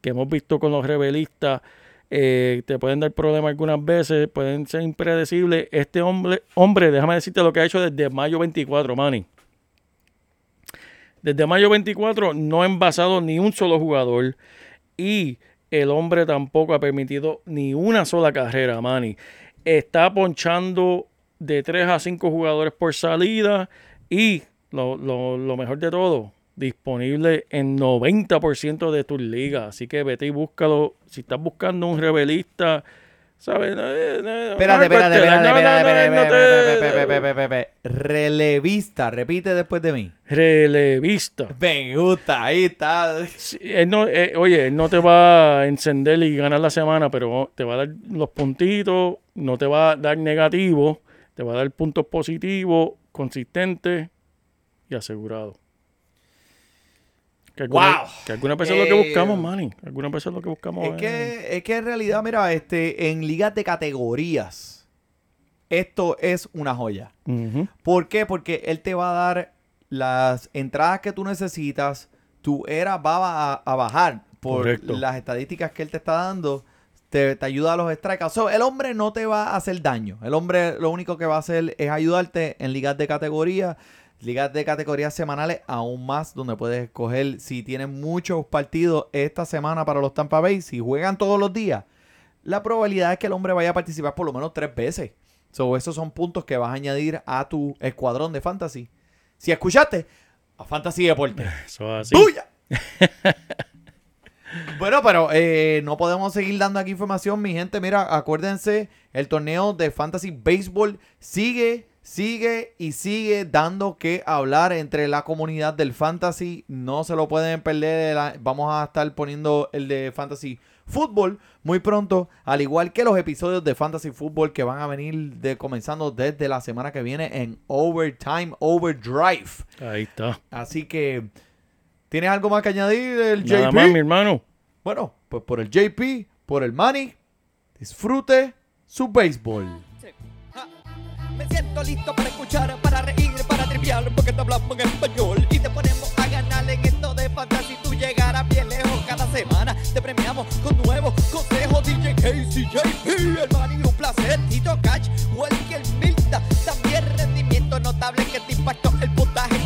que hemos visto con los rebelistas. eh, te pueden dar problemas algunas veces, pueden ser impredecibles. Este hombre, hombre, déjame decirte lo que ha hecho desde mayo 24, Manny. Desde mayo 24 no ha envasado ni un solo jugador y el hombre tampoco ha permitido ni una sola carrera, Manny. Está ponchando de 3 a 5 jugadores por salida y lo, lo- lo mejor de todo, disponible en 90% de tus ligas. Así que vete y búscalo. Si estás buscando un rebelista, ¿sabes? No, eh, no,
Espérate, espérate, espérate, espérate. Relevista, repite después de mí.
Relevista.
Me gusta, ahí está.
Sí, él no, eh, oye, él no te va a encender y ganar la semana, pero te va a dar los puntitos, no te va a dar negativo, te va a dar puntos positivos, consistentes y asegurado. Que alguna,
Wow.
que alguna vez es lo que
Eh,
buscamos, Manny. Alguna vez es lo que buscamos.
Es que, es que en realidad, mira, este, en ligas de categorías, esto es una joya. ¿Por qué? Porque él te va a dar las entradas que tú necesitas. Tu era va a, a bajar por
Correcto.
las estadísticas que él te está dando. Te, te ayuda a los strikes. So, el hombre no te va a hacer daño. El hombre lo único que va a hacer es ayudarte en ligas de categoría. Ligas de categorías semanales aún más, donde puedes escoger si tienen muchos partidos esta semana para los Tampa Bay. Si juegan todos los días, la probabilidad es que el hombre vaya a participar por lo menos tres veces. So, esos son puntos que vas a añadir a tu escuadrón de fantasy. Si escuchaste, a Fantasy Deporte.
Eso es así.
¡Buya! bueno, pero eh, no podemos seguir dando aquí información, mi gente. Mira, acuérdense, el torneo de Fantasy Baseball sigue, sigue y sigue dando que hablar entre la comunidad del Fantasy. No se lo pueden perder. Vamos a estar poniendo el de Fantasy Fútbol muy pronto, al igual que los episodios de Fantasy Fútbol que van a venir de, comenzando desde la semana que viene en Overtime Overdrive.
Ahí está.
Así que, ¿tienes algo más que añadir el
Nada
JP?
más, mi hermano.
Bueno, pues por el JP, por el Manny, disfrute su béisbol.
Me siento listo para escuchar, para reír, para triviar, porque te hablamos en español
y te ponemos a ganar en esto de fantasía. Si tú llegaras bien lejos cada semana, te premiamos con nuevos consejos. DJ Casey, JP, el man un placer, Tito Cash, Welker Milta. También rendimiento notable que te impactó el puntaje